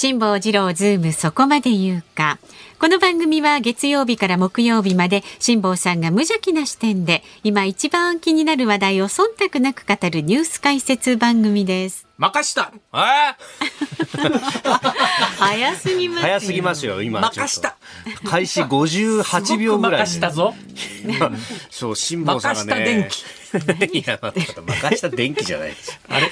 辛坊治郎ズームそこまで言うか。この番組は月曜日から木曜日まで辛坊さんが無邪気な視点で今一番気になる話題を忖度なく語るニュース解説番組です。任したえ 早すぎます早すぎますよ、今。任した開始 58秒ぐらい。任したぞ。そう、辛坊さんがね。任した電気。いや、また、任した電気じゃないです。あれ？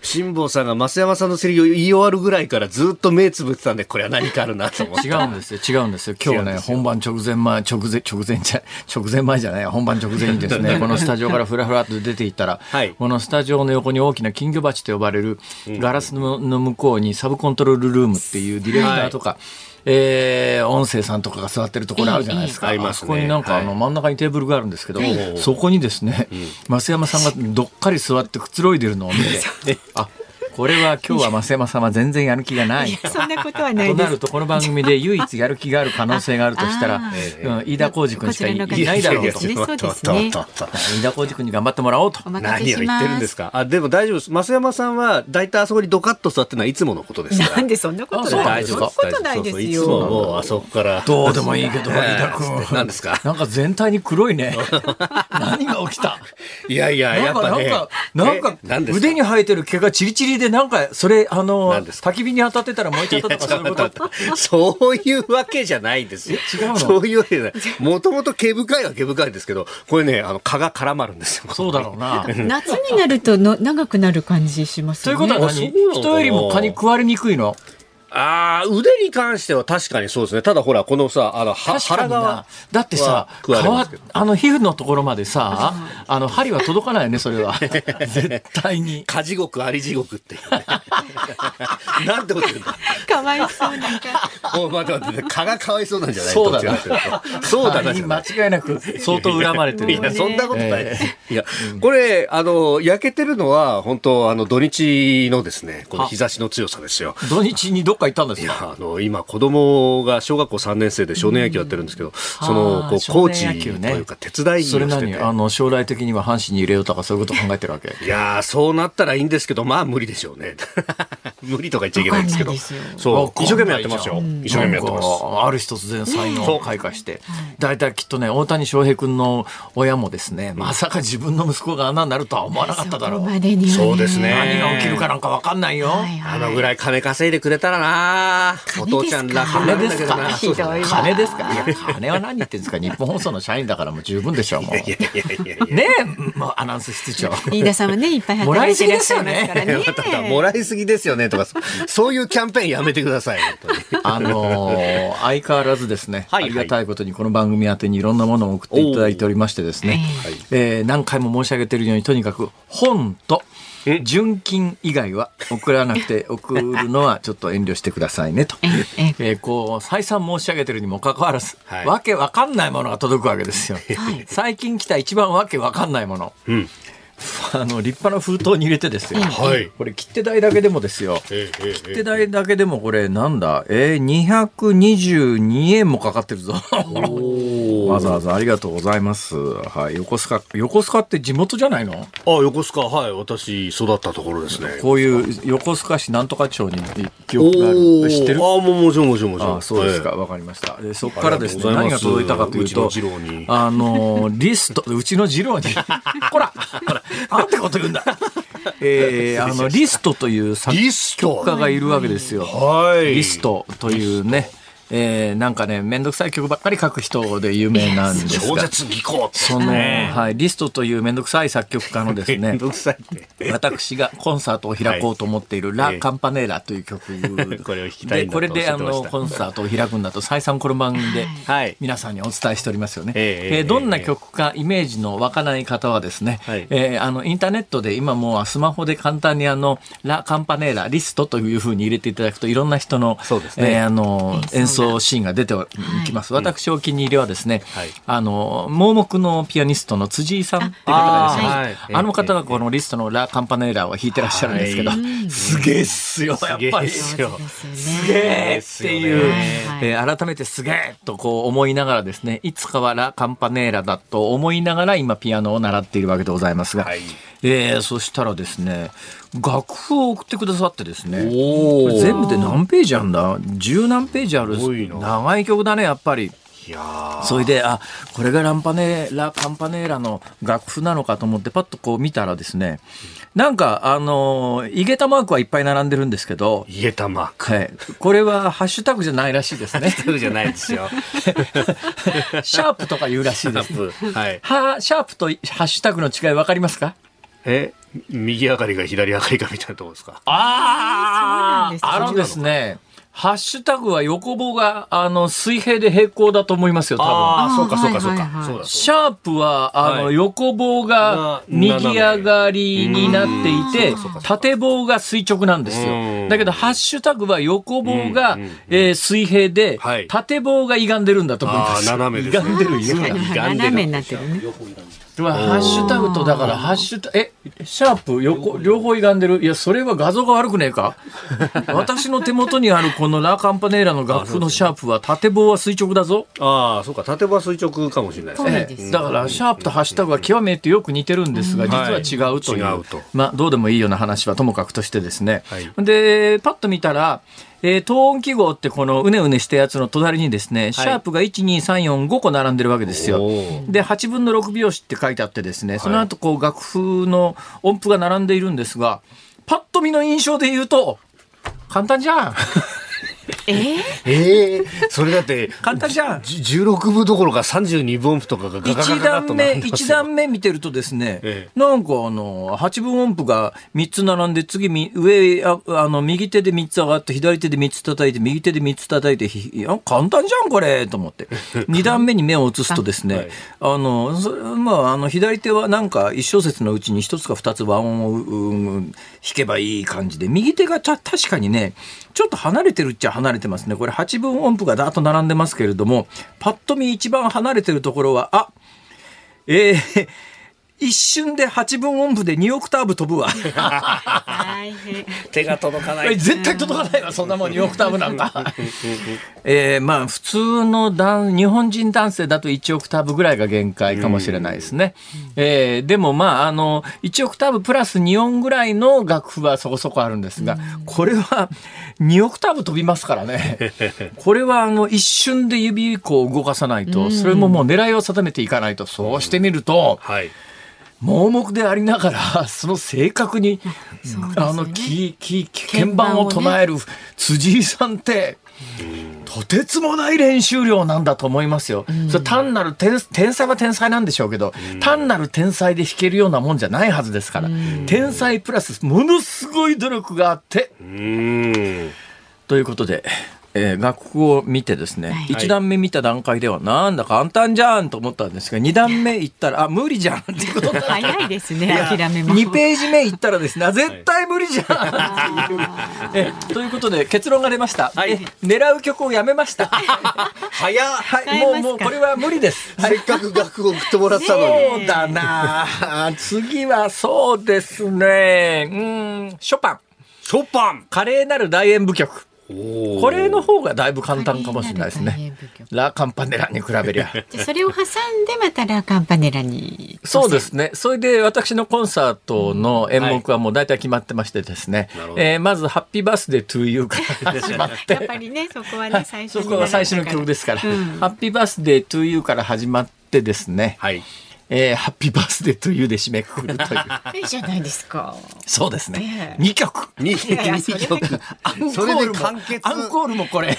辛坊さんが増山さんのセリを言い終わるぐらいからずっと目つぶってたんで、これは何かあるなと思って。違うんですよ、違うんですよ。今日ね、本番直前前、直前、直前じゃ、直前前じゃない、本番直前にですね、このスタジオからふらふらっと出ていったら、はい、このスタジオの横に大きな金魚鉢と呼ばれるガラスの向こうにサブコントロールルームっていうディレクターとか、はいえー、音声さんとかが座ってるところあるじゃないですか。あそこになんか、あの真ん中にテーブルがあるんですけど、そこにですね、増山さんがどっかり座ってくつろいでるのを見て、あこれは今日は増山さんは全然やる気がない。そんなことはないとなるとこの番組で唯一やる気がある可能性があるとしたら、うん、飯田浩二君しかいないだろうと。そうですね。飯田浩二君に頑張ってもらおうと。何を言ってるんですか？あでも大丈夫です。増山さんは大体あそこにドカッと座ってのはいつものことですなんでそんなことないそんなことないですよ。いつももうあそこからどうでもいいけど飯田君。何ですか？なんか全体に黒いね。何が起きた？いやいややっぱね。なんかなんか？腕に生えてる毛がチリチリでなんかそれあの焚き火に当たってたら燃えちゃったとかそういうこと？そういうわけじゃないですよ。違うの？そういうわけじゃない。もともと毛深いは毛深いですけど、これね、あの、蚊が絡まるんですよ。そうだろうな。夏になるとの長くなる感じしますね。ということは何？人よりも蚊に食われにくいの？ああ、腕に関しては確かにそうですね。ただほら、このさ、あの、腹側。だってさ、皮、あの、皮膚のところまでさ、あの、針は届かないよね、それは。絶対に。蚊地獄、あり地獄って なんてこと言うんだ。かわいそうなんか。もう待って待って、蚊がかわいそうなんじゃない？そうだな。そうだな。間違いなく相当恨まれてる。いや、そんなことない。いや、これ、あの、焼けてるのは、本当あの、土日のですね、この日差しの強さですよ。土日にどっか行ったんですか？あの今子供が小学校3年生で少年野球やってるんですけど、そのこうコーチというか手伝いをしてて、それ何？あの将来的には阪神に入れようとかそういうこと考えてるわけ？いやそうなったらいいんですけどまあ無理でしょうね。無理とか言っちゃいけないんですけど。そう。一生懸命やってますよ。一生懸命やってます。ある日突然才能を開花して。大体きっとね大谷翔平君の親もですねまさか自分の息子が穴になるとは思わなかっただろう。そうですね。何が起きるかなんか分かんないよ。あのぐらい金稼いでくれたらなお父ちゃん楽金ですか？金ですか？いや金は何言ってんですか？日本放送の社員だからもう十分でしょうもう。ねえもうアナウンス室長。飯田さんはねいっぱい働いてらっしゃいますからね。もらいすぎですよね。とか そういうキャンペーンやめてくださいあの 相変わらずですね、ありがたいことにこの番組宛てにいろんなものを送っていただいておりましてですね、えー、何回も申し上げているようにとにかく本と純金以外は送らなくて送るのはちょっと遠慮してくださいねと、えー、こう再三申し上げてるにもかかわらず、はい、わけわかんないものが届くわけですよ、はい、最近来た一番わけわかんないもの、うん あの立派な封筒に入れてですよ、はい、これ切手代だけでもですよ、切手代だけでもこれなんだ？えー、222円もかかってるぞ。わざわざありがとうございます。はい。横須賀横須賀って地元じゃないの？あ横須賀。はい。私育ったところですね。こういう横須賀。市なんとか町に記憶がある。知ってる？あももちろんもちろんもちろん。そうですか。わ、かりました。でそこからですね何が届いたかというとあのリストうちの次郎に。ほらほら なんてこと言うんだ。えー、あのリストという作曲家がいるわけですよ。はい、リストというね。えー、なんかね、面倒くさい曲ばっかり書く人で有名なんですが。超絶技巧その、はい、リストという面倒くさい作曲家のですね、私がコンサートを開こうと思っている、ラ・カンパネーラという曲。これを弾きたいこれであのコンサートを開くんだと再三この番組で皆さんにお伝えしておりますよね。えー、どんな曲かイメージの湧かない方はですね、はい、えー、あのインターネットで今もうスマホで簡単にあのラ・カンパネーラリストというふうに入れていただくといろんな人の、そうですね、えー、あの演奏奏シーンが出てきます。私お気に入りはですね、あの、盲目のピアニストの辻井さんって方がいらっしゃいます。あの方がこのリストのラ・カンパネーラを弾いてらっしゃるんですけど、すげえっすよ、やっぱり。すげえっていう、え改めてすげえとこう思いながらですね、いつかはラ・カンパネーラだと思いながら今ピアノを習っているわけでございますが、えー、そしたらですね楽譜を送ってくださってですね全部で何ページあるんだ？十何ページある長い曲だねやっぱり。それであこれがランパネラカンパネーラの楽譜なのかと思ってパッとこう見たらですねなんかあの井桁マークはいっぱい並んでるんですけど井桁マーク、はい、これはハッシュタグじゃないらしいですね。ハッシュタグじゃないですよ。シャープとか言うらしいです、はい、はシャープとハッシュタグの違い分かりますか？え右上がりが左上がりかみたいなところですか？あああのですね。ハッシュタグは横棒が、あの、水平で平行だと思いますよ、多分。ああ、そうか、そうか、そうか。シャープは、あの、横棒が右上がりになっていて、縦棒が垂直なんですよ。だけど、ハッシュタグは横棒が、えー、水平で、縦棒が歪んでるんだと思います。斜めです。歪んでる、歪んでる。斜めになってるね。ハッシュタグと、だから、ハッシュタグ、え、シャープ、横、両方歪んでる？いや、それは画像が悪くねえか？私の手元にあるこのラ・カンパネーラの楽譜のシャープは、縦棒は垂直だぞ。ああ、そうか、縦棒は垂直かもしれないですね。だから、シャープとハッシュタグは極めてよく似てるんですが、実は違うという。まあ、どうでもいいような話はともかくとしてですね。で、パッと見たら、えー、等音記号ってこのうねうねしたやつの隣にですね、はい、シャープが12345個並んでるわけですよ。で8分の6拍子って書いてあってですねその後こう楽譜の音符が並んでいるんですがパッと見の印象で言うと簡単じゃん。えー、えー、それだって簡単じゃん。16部どころか32分音符とかがガガガガガと並んで1段目見てるとですね、ええ、なんかあの8分音符が3つ並んで次上ああの右手で3つ上がって左手で3つ叩いて右手で3つ叩いていや簡単じゃんこれと思って2段目に目を移すとですねあ、はい、のまああの左手はなんか1小節のうちに1つか2つ和音を、うん、弾けばいい感じで右手が確かにねちょっと離れてるっちゃ離れてますね。これ8分音符がだーっと並んでますけれども、パッと見一番離れてるところは、あ、えー、一瞬で8分音符で2オクターブ飛ぶわ。手が届かない。絶対届かないわ、そんなもん2オクターブなんか。えー、まあ、普通の男、日本人男性だと1オクターブぐらいが限界かもしれないですね。えー、でもまあ、あの、1オクターブプラス2音ぐらいの楽譜はそこそこあるんですが、これは2オクターブ飛びますからね。これはあの、一瞬で指こう動かさないと、それももう狙いを定めていかないと、そうしてみると、はい盲目でありながら、その正確に、ね、あの、き、き、鍵盤を唱える辻井さんって、とてつもない練習量なんだと思いますよ。うん、それ単なる天天才は天才なんでしょうけど、うん、単なる天才で弾けるようなもんじゃないはずですから、うん、天才プラスものすごい努力があって、ということで、えー、楽譜を見てですね、はい、1段目見た段階ではなんだ簡単じゃんと思ったんですが2段目いったらあ無理じゃんっていうこと早いですね諦めも。2ページ目いったらですね絶対無理じゃんっていう、えということで結論が出ました、はい、狙う曲をやめました。早はいもうもうこれは無理です、せっかく楽譜を送ってもらったのに。そうだな。次はそうですね。うん。ショパン。ショパン。華麗なる大演舞曲これの方がだいぶ簡単かもしれないですね。ラ・カンパネラに比べりゃ。じゃそれを挟んでまたラ・カンパネラに。そうですね。それで私のコンサートの演目はもう大体決まってましてですね。うんえー、まずハッピーバースデートゥーユーから始まって。やっぱりね、そこはね、最初そこは最初の曲ですから。うん、ハッピーバースデートゥーユーから始まってですね。はい。えー、ハッピーバースデーというで締めくくるという。いいじゃないですか。そうですね。二、曲。二曲。アンコールも、アンコールもこれ。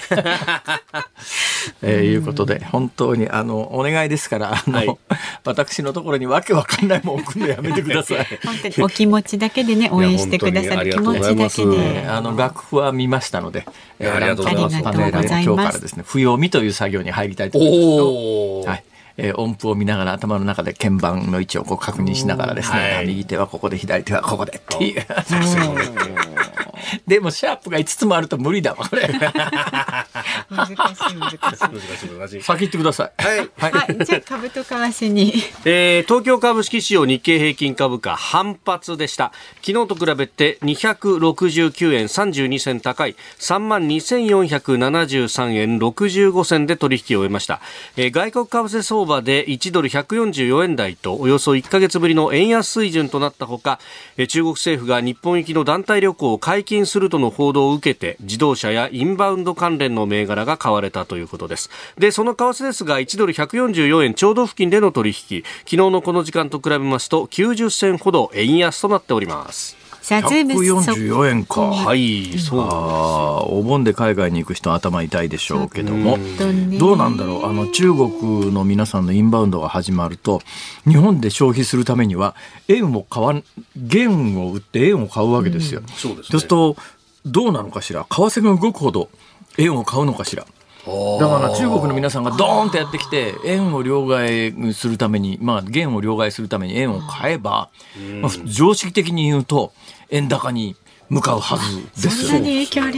えー、いうことで、本当に、あの、お願いですから、あの、はい、私のところにわけわかんないもん送るのやめてください。本当にお気持ちだけでね、応援してくださる気持ちだけで。あの、楽譜は見ましたので、えー、ありがとうございます。今日からですね、不要味という作業に入りたいと思います。はい。えー、音符を見ながら頭の中で鍵盤の位置をこう確認しながらですね、はい、右手はここで左手はここでっていう。でもシャープが5つもあると無理だわこれ 難しい難しい。難しい難しい先言ってください。はい、はい、じゃあ株と為替に、えー、東京株式市場日経平均株価反発でした。昨日と比べて269円32銭高い3万2473円65銭で取引を終えました、えー、外国為替相場で1ドル144円台とおよそ1ヶ月ぶりの円安水準となったほか、えー、中国政府が日本行きの団体旅行を解禁するとの報道を受けて自動車やインバウンド関連の銘柄が買われたということです。でその為替ですが1ドル144円ちょうど付近での取引。昨日のこの時間と比べますと90銭ほど円安となっております。さあ、ズーム144円か。はい、そう。お盆で海外に行く人頭痛いでしょうけども、どうなんだろう？あの、中国の皆さんのインバウンドが始まると、日本で消費するためには、円を買わん、元を売って円を買うわけですよ。うん、そうです、ね、そうすると、どうなのかしら？為替が動くほど円を買うのかしら。だから中国の皆さんがドーンとやってきて円を両替するために、まあ、元を両替するために円を買えば、まあ、常識的に言うと円高に向かうはずですよ。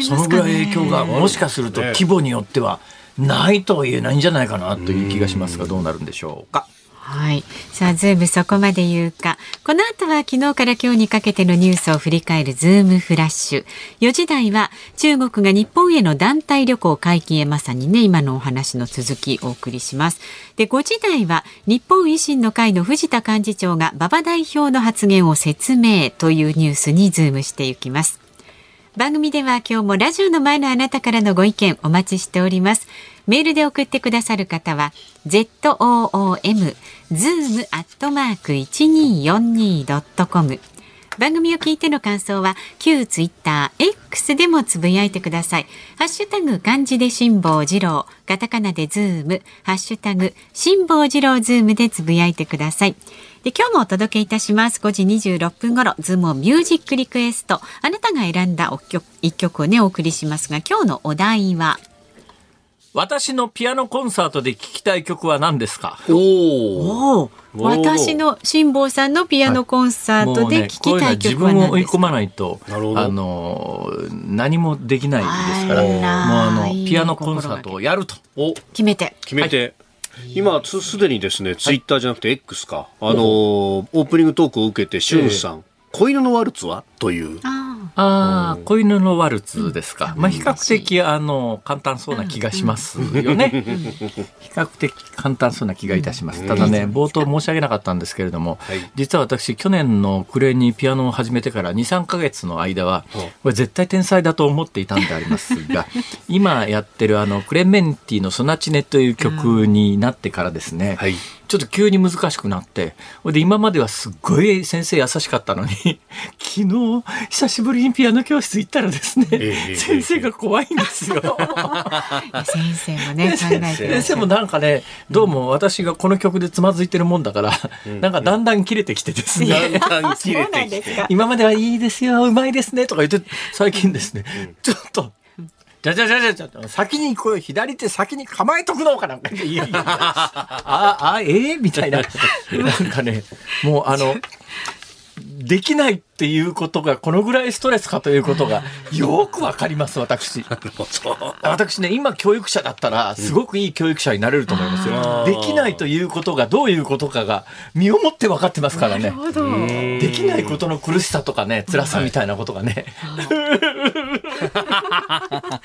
そのぐらい影響がもしかすると規模によってはないとは言えないんじゃないかなという気がしますがどうなるんでしょうか。はい。さあ、ズームそこまで言うか。この後は昨日から今日にかけてのニュースを振り返るズームフラッシュ。4時台は中国が日本への団体旅行解禁へまさにね、今のお話の続きお送りします。で、5時台は日本維新の会の藤田幹事長が馬場代表の発言を説明というニュースにズームしていきます。番組では今日もラジオの前のあなたからのご意見お待ちしております。メールで送ってくださる方は zoom zoom アットマーク一二四二ドットコム。番組を聞いての感想は旧ツイッター X でもつぶやいてください。ハッシュタグ漢字で辛坊治郎、カタカナでズーム、ハッシュタグ辛坊治郎ズームでつぶやいてください。で今日もお届けいたします。5時26分頃。ズームをミュージックリクエスト。あなたが選んだ一曲をねお送りしますが今日のお題は私のピアノコンサートで聴きたい曲は何ですか？おお私の辛坊さんのピアノコンサートで聴きたい曲は何ですか、はいね、自分を追い込まないとあの何もできないですから。もうあのピアノコンサートをやると。決めて。決めて、はい。今すでにですね、ツイッターじゃなくて X か、あのオープニングトークを受けて、しゅんさん、子犬のワルツは？という。ああ、子犬のワルツですか。まあ、比較的、あの、簡単そうな気がしますよね。比較的簡単そうな気がいたします。ただね、冒頭申し上げなかったんですけれども、実は私、去年の暮れにピアノを始めてから2、3か月の間は、これ絶対天才だと思っていたんでありますが、今やってるあの、クレメンティのソナチネという曲になってからですね、はいちょっと急に難しくなって、で、今まではすっごい先生優しかったのに、昨日、久しぶりにピアノ教室行ったらですね、えー、先生が怖いんですよ。先生もね、考えて先生もなんかね、どうも私がこの曲でつまずいてるもんだから、うん、なんかだんだん切れてきてですね。だんだん切れてきて。今まではいいですよ、うまいですね、とか言って、最近ですね、うん、ちょっと、じゃじゃじゃじゃじゃ先にこう左手先に構えとくのかなんか。いやいや。ああええー、みたいな。なんかねもうあのできないっていうことがこのぐらいストレスかということがよくわかります私。私ね今教育者だったらすごくいい教育者になれると思いますよ、できないということがどういうことかが身をもって分かってますからね。できないことの苦しさとかね辛さみたいなことがね、まあでも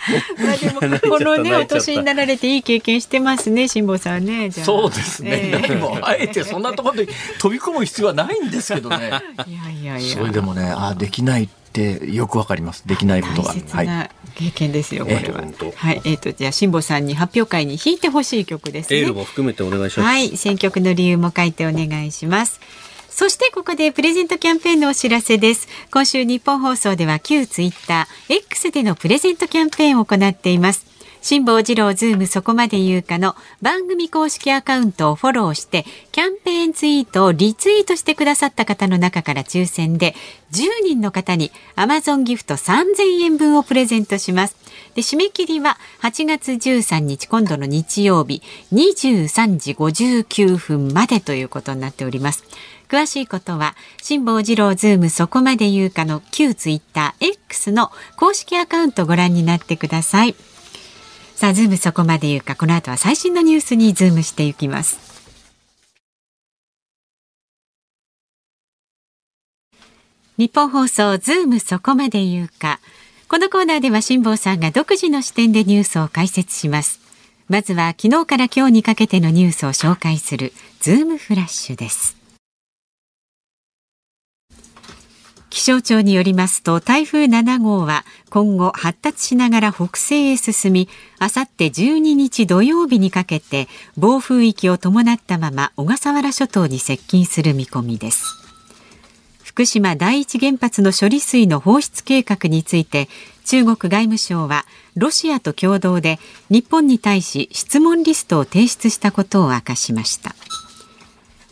このねお年になられていい経験してますね辛坊さんねそうですね、えー、もあえてそんなところで飛び込む必要はないんですけどね。いやいやいや。それでもねあできないってよくわかります。できないことが。はい。経験ですよこれは、えー、はいえっ、ー、とじゃあ辛坊さんに発表会に弾いてほしい曲ですね。エールも含めてお願いします。はい選曲の理由も書いてお願いしますそしてここでプレゼントキャンペーンのお知らせです。今週ニッポン放送では旧ツイッター X でのプレゼントキャンペーンを行っています。辛坊治郎ズームそこまで言うかの番組公式アカウントをフォローしてキャンペーンツイートをリツイートしてくださった方の中から抽選で10人の方に Amazon ギフト3000円分をプレゼントします。で締め切りは8月13日今度の日曜日23時59分までということになっております。詳しいことは辛坊治郎ズームそこまで言うかの旧ツイッター X の公式アカウントご覧になってください。さあ、ズームそこまで言うか、この後は最新のニュースにズームしていきます。ニッポン放送ズームそこまで言うか。このコーナーでは辛坊さんが独自の視点でニュースを解説します。まずは昨日から今日にかけてのニュースを紹介するズームフラッシュです。気象庁によりますと台風7号は今後発達しながら北西へ進みあさって12日土曜日にかけて暴風域を伴ったまま小笠原諸島に接近する見込みです。福島第一原発の処理水の放出計画について中国外務省はロシアと共同で日本に対し質問リストを提出したことを明かしました。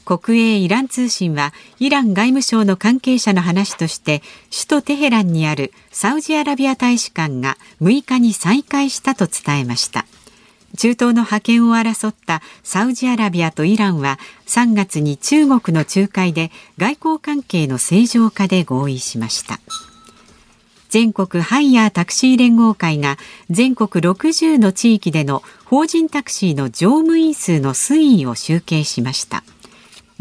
国営イラン通信はイラン外務省の関係者の話として首都テヘランにあるサウジアラビア大使館が6日に再開したと伝えました。中東の覇権を争ったサウジアラビアとイランは3月に中国の仲介で外交関係の正常化で合意しました。全国ハイヤータクシー連合会が全国60の地域での法人タクシーの乗務員数の推移を集計しました。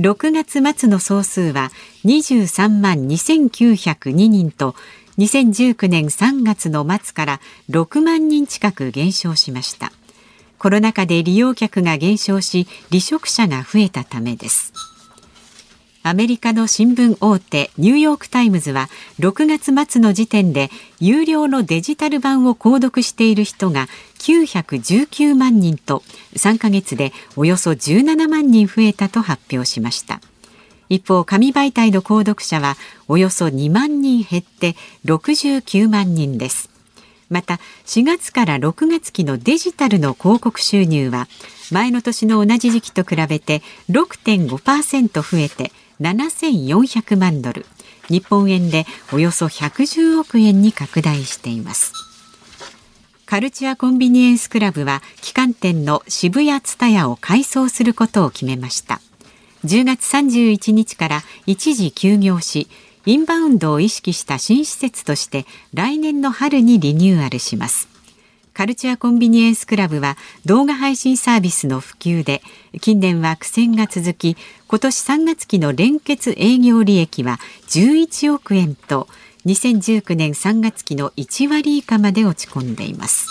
6月末の総数は23万2902人と2019年3月の末から6万人近く減少しました。コロナ禍で利用客が減少し離職者が増えたためです。アメリカの新聞大手ニューヨーク・タイムズは6月末の時点で有料のデジタル版を購読している人が919万人と3ヶ月でおよそ17万人増えたと発表しました。一方紙媒体の購読者はおよそ2万人減って69万人です。また4月から6月期のデジタルの広告収入は前の年の同じ時期と比べて6.5%増えて7400万ドル。日本円でおよそ110億円に拡大しています。カルチュアコンビニエンスクラブは旗艦店の渋谷ツタヤを改装することを決めました。10月31日から一時休業しインバウンドを意識した新施設として来年の春にリニューアルします。カルチュアコンビニエンスクラブは動画配信サービスの普及で近年は苦戦が続き今年3月期の連結営業利益は11億円と2019年3月期の1割以下まで落ち込んでいます。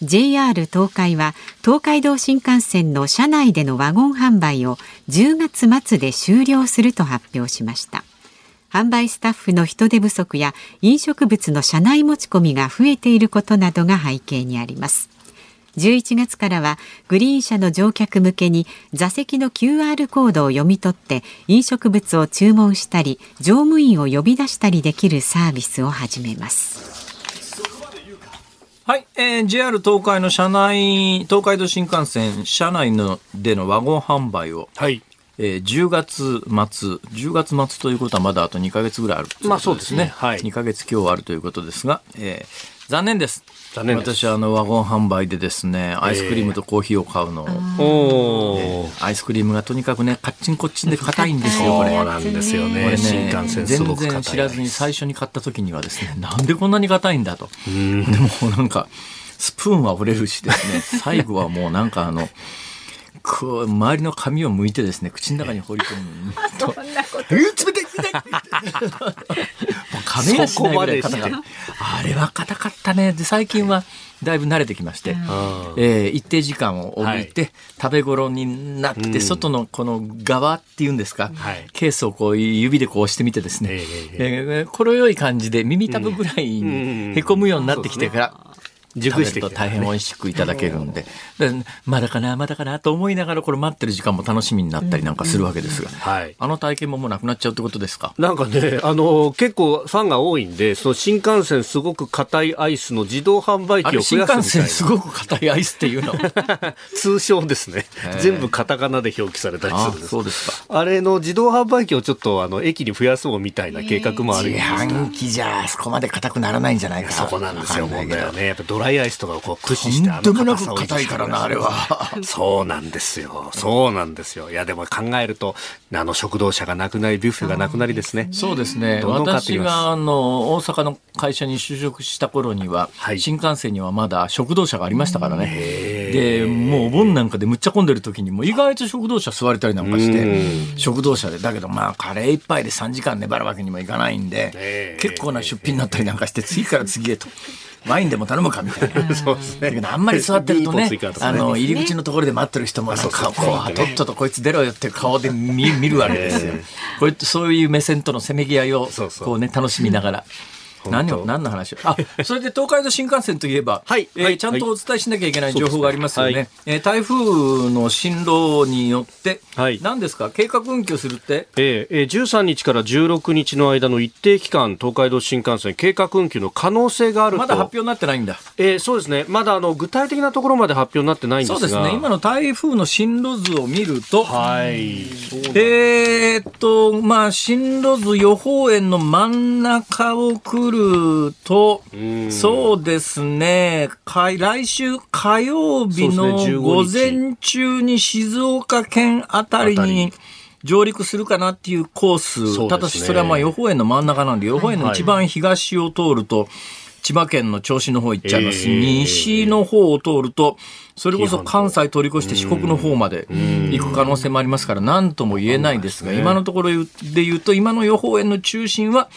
JR 東海は東海道新幹線の車内でのワゴン販売を10月末で終了すると発表しました。販売スタッフの人手不足や飲食物の車内持ち込みが増えていることなどが背景にあります。11月からはグリーン車の乗客向けに座席の QR コードを読み取って飲食物を注文したり乗務員を呼び出したりできるサービスを始めますはい、えー、JR 東海の車内東海道新幹線車内のでのワゴン販売を、はいえー、10月末、10月末ということはまだあと2か月ぐらいある、まあそうですね。はい。2か月今日あるということですが、えー、残念です。残念私あのワゴン販売でですねアイスクリームとコーヒーを買うの、えー、アイスクリームがとにかくねカッチンコッチンで硬いんですよこれそうなんですよね、ね、新幹線全然知らずに最初に買った時にはですねなんでこんなに硬いんだと。でもなんかスプーンは折れるしですね最後はもうなんかあのこう周りの髪を剥いてですね口の中に放り込む と「え冷たい冷たい!」もう亀がしないぐらい硬かったあれは硬かったね。で最近はだいぶ慣れてきまして、うん、えー、一定時間を置いて、はい、食べ頃になって、外のこの側っていうんですか、はい、ケースをこう指でこう押してみてですね、えー、えー、このよい感じで耳たぶぐらいにへこむようになってきてから、食べると大変美味しくいただけるんで、でまだかな、まだかなと思いながら、これ待ってる時間も楽しみになったりなんかするわけですが、はい、あの体験ももうなくなっちゃうってことですか？なんかね、あの、結構ファンが多いんで、その新幹線すごく硬いアイスの自動販売機を増やす新幹線すごく硬いアイスっていうの？通称ですね。全部カタカナで表記されたりするんです。そうですか。あれの自動販売機をちょっとあの駅に増やそうみたいな計画もある自販機じゃそこまで硬くならないんじゃないかそこなんですよ、問題はね。やっぱドライアイスとかをこう駆使してあの硬さを硬いからな、あれは。そうなんですよ。そうなんですよ。いや、でも考えると、あの食堂車がなくなり、ビュッフェがなくなりですね。そうですね。私があの大阪の会社に就職した頃には、はい、新幹線にはまだ食堂車がありましたからね。で、もうお盆なんかでむっちゃ混んでる時にも意外と食堂車座れたりなんかして、食堂車で、だけどまあカレー一杯で3時間粘るわけにもいかないんで、結構な出費になったりなんかして、次から次へと。ワインでも頼むかみたいな。そうですね。あんまり座ってるとね、あの、入り口のところで待ってる人も、なんか、こう、とっととこいつ出ろよって顔で見見るわけですよ。これそういう目線とのせめぎ合いを、こうね、楽しみながら。何を何の話あそれで東海道新幹線といえば、はいえー、はい、ちゃんとお伝えしなきゃいけない情報がありますよね、はい、えー、台風の進路によって、はい、何ですか、計画運休するって、えーえー、13日から16日の間の一定期間、東海道新幹線、計画運休の可能性があるまだ発表になってないんだ、えー、そうですね、まだあの具体的なところまで発表になってないんですが。そうですね、今の台風の進路図を見ると、はい、えー、っと、まあ、進路図予報円の真ん中を来ると、と、そうですね、来週火曜日の午前中に静岡県あたりに、上陸するかなっていうコース、ただしそれはまあ予報円の真ん中なんで、予報円の一番東を通ると、千葉県の銚子の方行っちゃいます。西の方を通ると、それこそ関西通り越して四国の方まで行く可能性もありますから、何とも言えないですが、今のところで言うと、今の予報円の中心は、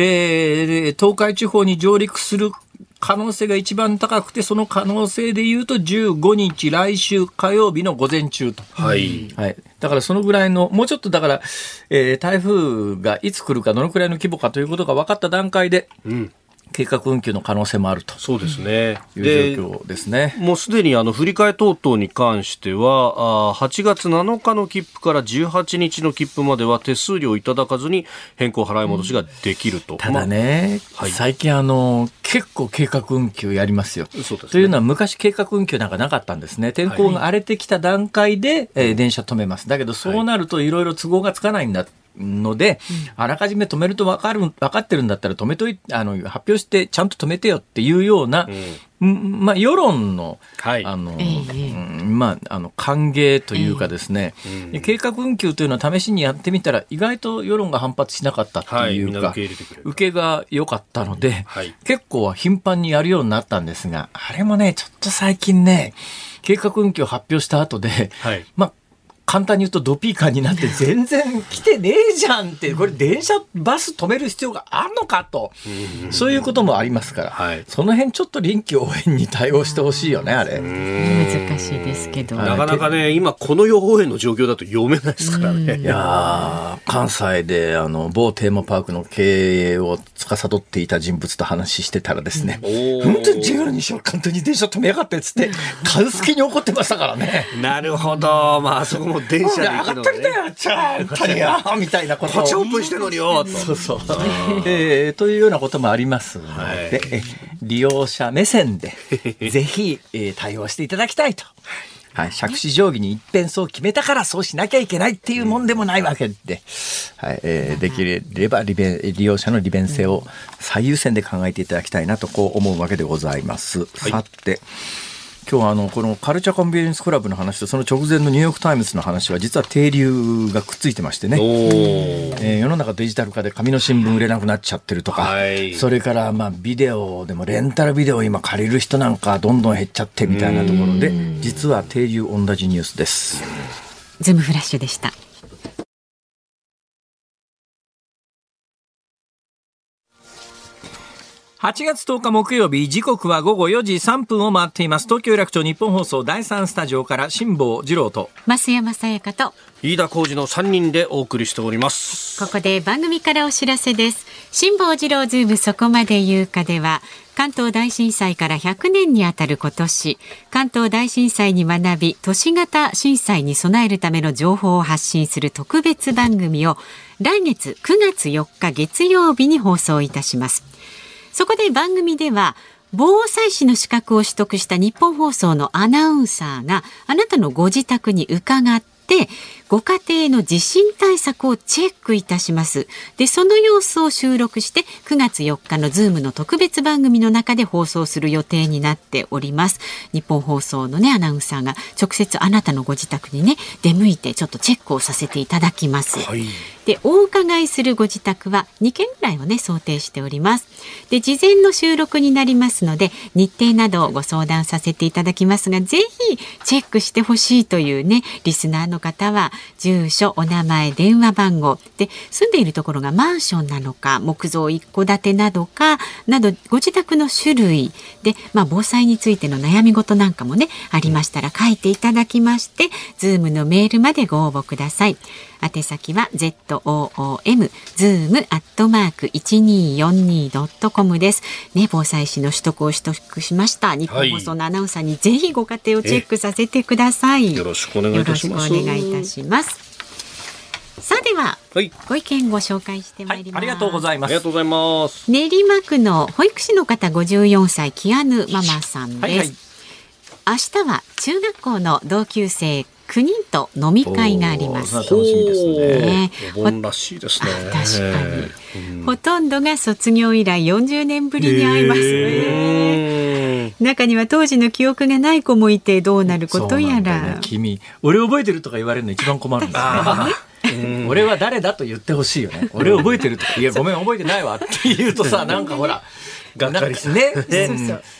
えー、東海地方に上陸する可能性が一番高くて、その可能性でいうと15日、来週火曜日の午前中と。はい。はい。だからそのぐらいの、もうちょっとだから、えー、台風がいつ来るか、どのくらいの規模かということが分かった段階で、うん計画運休の可能性もあると。そうですね。いう状況ですね。もうすでにあの振り替え等々に関してはあ8月7日の切符から18日の切符までは手数料いただかずに変更払い戻しができると、うん、ただね、まはい、最近あの結構計画運休やりますよ、ね、というのは昔計画運休なんかなかったんですね。天候が荒れてきた段階で、はい、えー、電車止めます。だけどそうなるといろいろ都合がつかないんだので、あらかじめ止めると分かる、分かってるんだったら止めといあの、発表してちゃんと止めてよっていうような、うん、まあ、世論の、はい、あの、うん、まあ、あの、歓迎というかですね、えー、計画運休というのは試しにやってみたら、意外と世論が反発しなかったっていうか、はい、受け受けが良かったので、はい、結構頻繁にやるようになった。んですが、あれもね、ちょっと最近ね、計画運休を発表した後で、はい、まあ、簡単に言うとドピーカーになって全然来てねえじゃんって、これ電車、バス止める必要があるのかと、そういうこともありますから、はい、その辺ちょっと臨機応変に対応してほしいよね、あれ。難しいですけど。なかなかね、今この予報円の状況だと読めないですからね。いや関西であの某テーマパークの経営を司っていた人物と話してたらですね、本当に JR にしよう、簡単に電車止めやがってっつって、数付けに怒ってましたからね。なるほど。まあそこも電車で行くの、ね、上がちゃんやみたいなこと。こっちオープンしてるのによそうそう、えー、というようなこともありますので、はい、利用者目線でぜひ、えー、対応していただきたいと。はい、杓子定規に一辺そう決めたからそうしなきゃいけないっていうもんでもないわけで、はいえー、できれば利便利用者の利便性を最優先で考えていただきたいなとこう思うわけでございます。はい、さて今日はあのこのカルチャーコンビニエンスクラブの話とその直前のニューヨーク・タイムズの話は実は底流がくっついてましてね、えー、世の中デジタル化で紙の新聞売れなくなっちゃってるとか、はい、それからまあビデオでもレンタルビデオ今借りる人なんかどんどん減っちゃってみたいなところで実は底流同じニュースです。ズームフラッシュでした。8月10日木曜日時刻は午後4時3分を回っています。東京楽町日本放送第3スタジオから辛坊治郎と増山さやかと飯田浩二の3人でお送りしております。ここで番組からお知らせです。辛坊治郎ズームそこまで言うかでは関東大震災から100年にあたる今年関東大震災に学び都市型震災に備えるための情報を発信する特別番組を来月9月4日月曜日に放送いたしますそこで番組では防災士の資格を取得した日本放送のアナウンサーがあなたのご自宅に伺ってご家庭の地震対策をチェックいたします。で、その様子を収録して9月4日のズームの特別番組の中で放送する予定になっております。日本放送のね、アナウンサーが直接あなたのご自宅にね、出向いてちょっとチェックをさせていただきます。はいでお伺いするご自宅は2件ぐらいをね想定しておりますで事前の収録になりますので日程などをご相談させていただきますがぜひチェックしてほしいというねリスナーの方は住所お名前電話番号で住んでいるところがマンションなのか木造一戸建てなどかなどご自宅の種類で、まあ、防災についての悩み事なんかもねありましたら書いていただきまして Zoom のメールまでご応募ください。宛先は zoom zoom アットマーク一二四二ドットコムです。ね防災士の取得を取得しました日本放送のアナウンサーにぜひご家庭をチェックさせてください。よろしくお願いいたします。よろしくお願いいたします。さあでは、はい、ご意見ご紹介してまいります、はい、ありがとうございます。ありがとうございます。練馬区の保育士の方54歳キアヌママさんです。はいはい、明日は中学校の同級生9人と飲み会があります。楽しみですね。お盆らしいですね。確かに、ほとんどが卒業以来40年ぶりに会いますね。中には当時の記憶がない子もいてどうなることやら。ね、君、俺覚えてるとか言われるの一番困るんですね。俺は誰だと言ってほしいよね。俺覚えてるとか、いや、ごめん、覚えてないわって言うとさ、なんかほら、がっかりしてね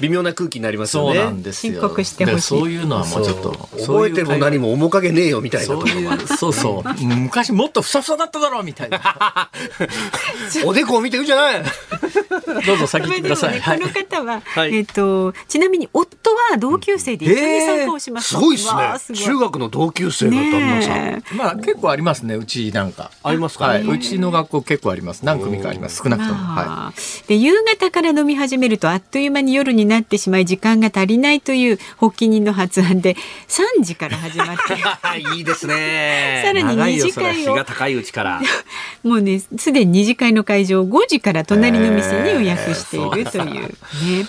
微妙な空気になりますよね。そうなんですよ。申告してほしい。そういうのはもうちょっと覚えてるも何も面影ねえよみたいな。そうそうそう昔もっとふさふさだっただろうみたいな。おでこを見てるじゃない。どうぞ先行ってください。ね、この方は、はい、えっ、とちなみに夫は同級生で一緒に散歩をします。すごいですね。中学の同級生の旦那さん。まあ結構ありますね。うちなんかありますか？はい。うちの学校結構あります。何組かあります。少なくとも。はい。で夕方から飲み始めるとあっという間に夜になってしまい時間が足りないという発起人の発案で3時から始まって。いいですね。さらに2次会をが高いうちから。もうねすでに2次会の会場を5時から隣の店に予約しているというね。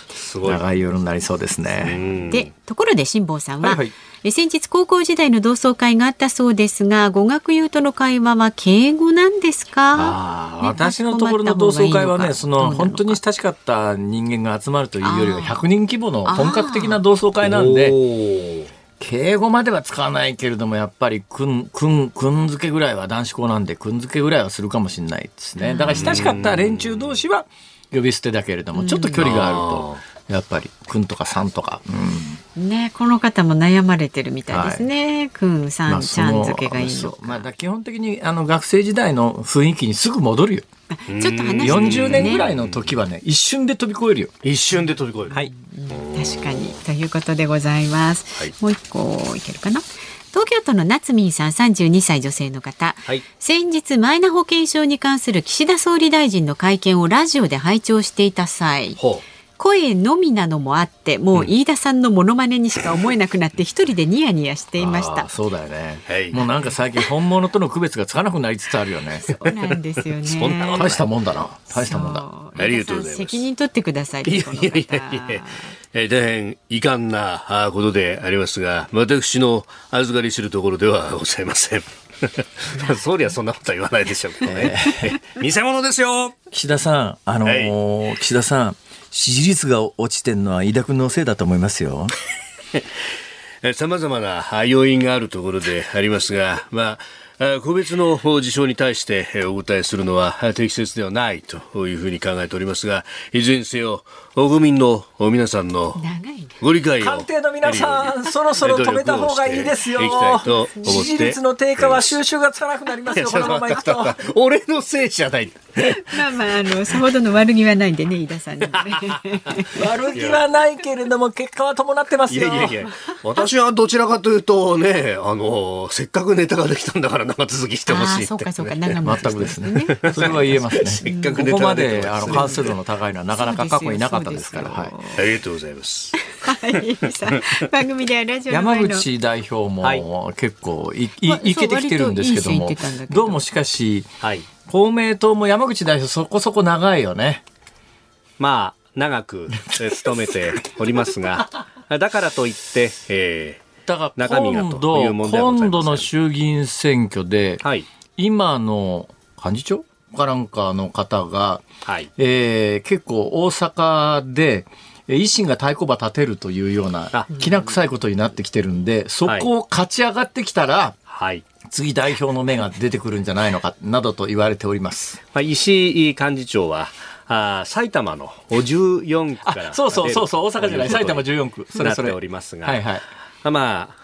すごい。長い夜になりそうですね。でところで辛坊さんは、はいはい先日高校時代の同窓会があったそうですが語学友との会話は敬語なんですか、ね、私のところの同窓会はねその本当に親しかった人間が集まるというよりは100人規模の本格的な同窓会なんで敬語までは使わないけれどもやっぱりくんくんくんづけぐらいは男子校なんでくんづけぐらいはするかもしれないですね。だから親しかった連中同士は呼び捨てだけれどもちょっと距離があるとやっぱりくんとかさんとか、うん、ねこの方も悩まれてるみたいですね、くんさん、ちゃん付けがいいのまあ、基本的にあの学生時代の雰囲気にすぐ戻るよ。ちょっと話して40年ぐらいの時はね一瞬で飛び越えるよ。一瞬で飛び越える。はい。確かに。ということでございます、はい、もう一個いけるかな？東京都の夏民さん32歳女性の方、はい、先日マイナ保険証に関する岸田総理大臣の会見をラジオで拝聴していた際声のみなのもあってもう飯田さんのモノマネにしか思えなくなって一人でニヤニヤしていました。そうだよね、はい、もうなんか最近本物との区別がつかなくなりつつあるよね。そうなんですよね。大したもんだな。大したもんだ。ありがとうございます責任取ってくださいいやいやいやいや大変遺憾なことでありますが私の預かりするところではございません。総理はそんなことは言わないでしょうけどね。偽物ですよ。岸田さん、あのーはい、岸田さん、支持率が落ちてるのは飯田君のせいだと思いますよ。さまざまな要因があるところでありますが、まあ、個別の事象に対してお答えするのは適切ではないというふうに考えておりますが、いずれにせよ、国民の皆さんのご理解を。官邸の皆さん、そろそろ止めた方がいいですよ。支持率の低下は収拾がつかなくなりますよ、このままいくと。俺のせいじゃない。まあまああのさほどの悪気はないんでね飯田さんに、ね、悪気はないけれども結果は伴ってますよ。いやいやいや私はどちらかというとねあのせっかくネタができたんだから長続きしてほしいって、ね、そうかそうか長全くですね。それは言えますね。せっかくここまであの完成度の高いのはなかなか過去になかったですから。はい。ありがとうございます。はい。番組ではラジオ山口代表も結構い、い、いけてきてるんですけども、どうもしかし、はい、公明党も山口代表そこそこ長いよね。まあ、長く務めておりますが、だからといって、えー、だから今度、今度の衆議院選挙で、はい、今の幹事長かなんかの方が、はい、えー、結構大阪で、維新が太鼓判立てるというようなきな臭いことになってきてるんで、そこを勝ち上がってきたら、はい、次代表の目が出てくるんじゃないのかなどと言われております。まあ、石井幹事長はあ埼玉の14区からそうそうそうそう大阪じゃない埼玉14区。それそれ。なっておりますが、はいはい、まあ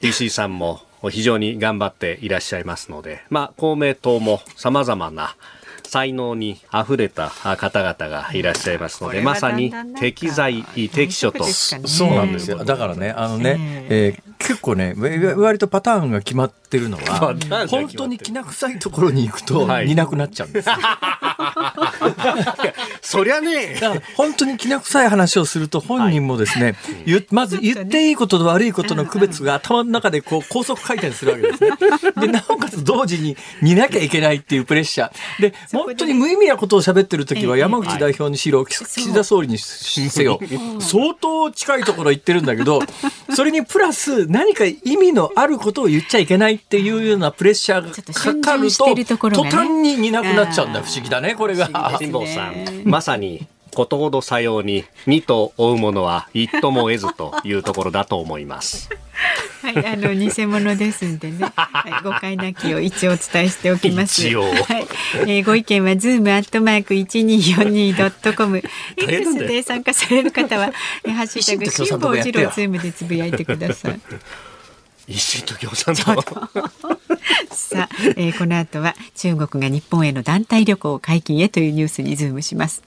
石井さんも非常に頑張っていらっしゃいますので、まあ、公明党もさまざまな才能にあふれた方々がいらっしゃいますので、まさに適材適所と。そうなんですよ。だからね、あのね、えー、結構ね、割とパターンが決まってるのは、本当にきな臭いところに行くと、似なくなっちゃうんですよ。そりゃね。だから本当にきな臭い話をすると本人もですね、はい、まず言っていいことと悪いことの区別が頭の中でこう 高速回転するわけですね。で、なおかつ同時に見なきゃいけないっていうプレッシャー。で、本当に無意味なことを喋ってる時は山口代表にしろ、岸田総理にせよ、相当近いところ行ってるんだけど、それにプラス何か意味のあることを言っちゃいけないっていうようなプレッシャーがかかると、途端に似なくなっちゃうんだ。不思議だね、これが。辛坊さん、まさにことほどさように二兎追うものは一兎も得ずというところだと思います。はい、あの偽物ですんでね、はい、誤解なきを一応お伝えしておきます。はい、えー、ご意見はズームアットマーク一二四二ドットコム。X で参加される方は ハッシュタグ辛坊治郎ズームでつぶやいてください。維新と共産党。さあ、えー、この後は中国が日本への団体旅行解禁へというニュースにズームします。